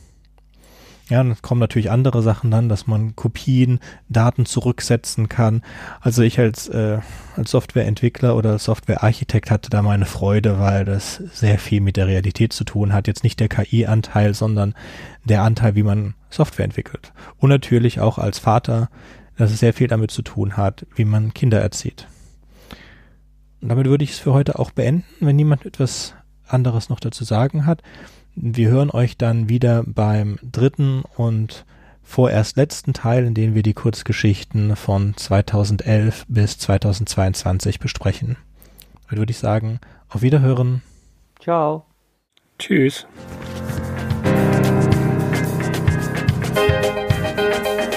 Ja, dann kommen natürlich andere Sachen dann, dass man Kopien, Daten zurücksetzen kann. Also ich als, äh, als Softwareentwickler oder Softwarearchitekt hatte da meine Freude, weil das sehr viel mit der Realität zu tun hat. Jetzt nicht der KI-Anteil, sondern der Anteil, wie man Software entwickelt. Und natürlich auch als Vater, dass es sehr viel damit zu tun hat, wie man Kinder erzieht. Und damit würde ich es für heute auch beenden, wenn niemand etwas anderes noch dazu sagen hat. Wir hören euch dann wieder beim dritten und vorerst letzten Teil, in dem wir die Kurzgeschichten von 2011 bis 2022 besprechen. Dann würde ich sagen, auf Wiederhören. Ciao. Tschüss.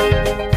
You.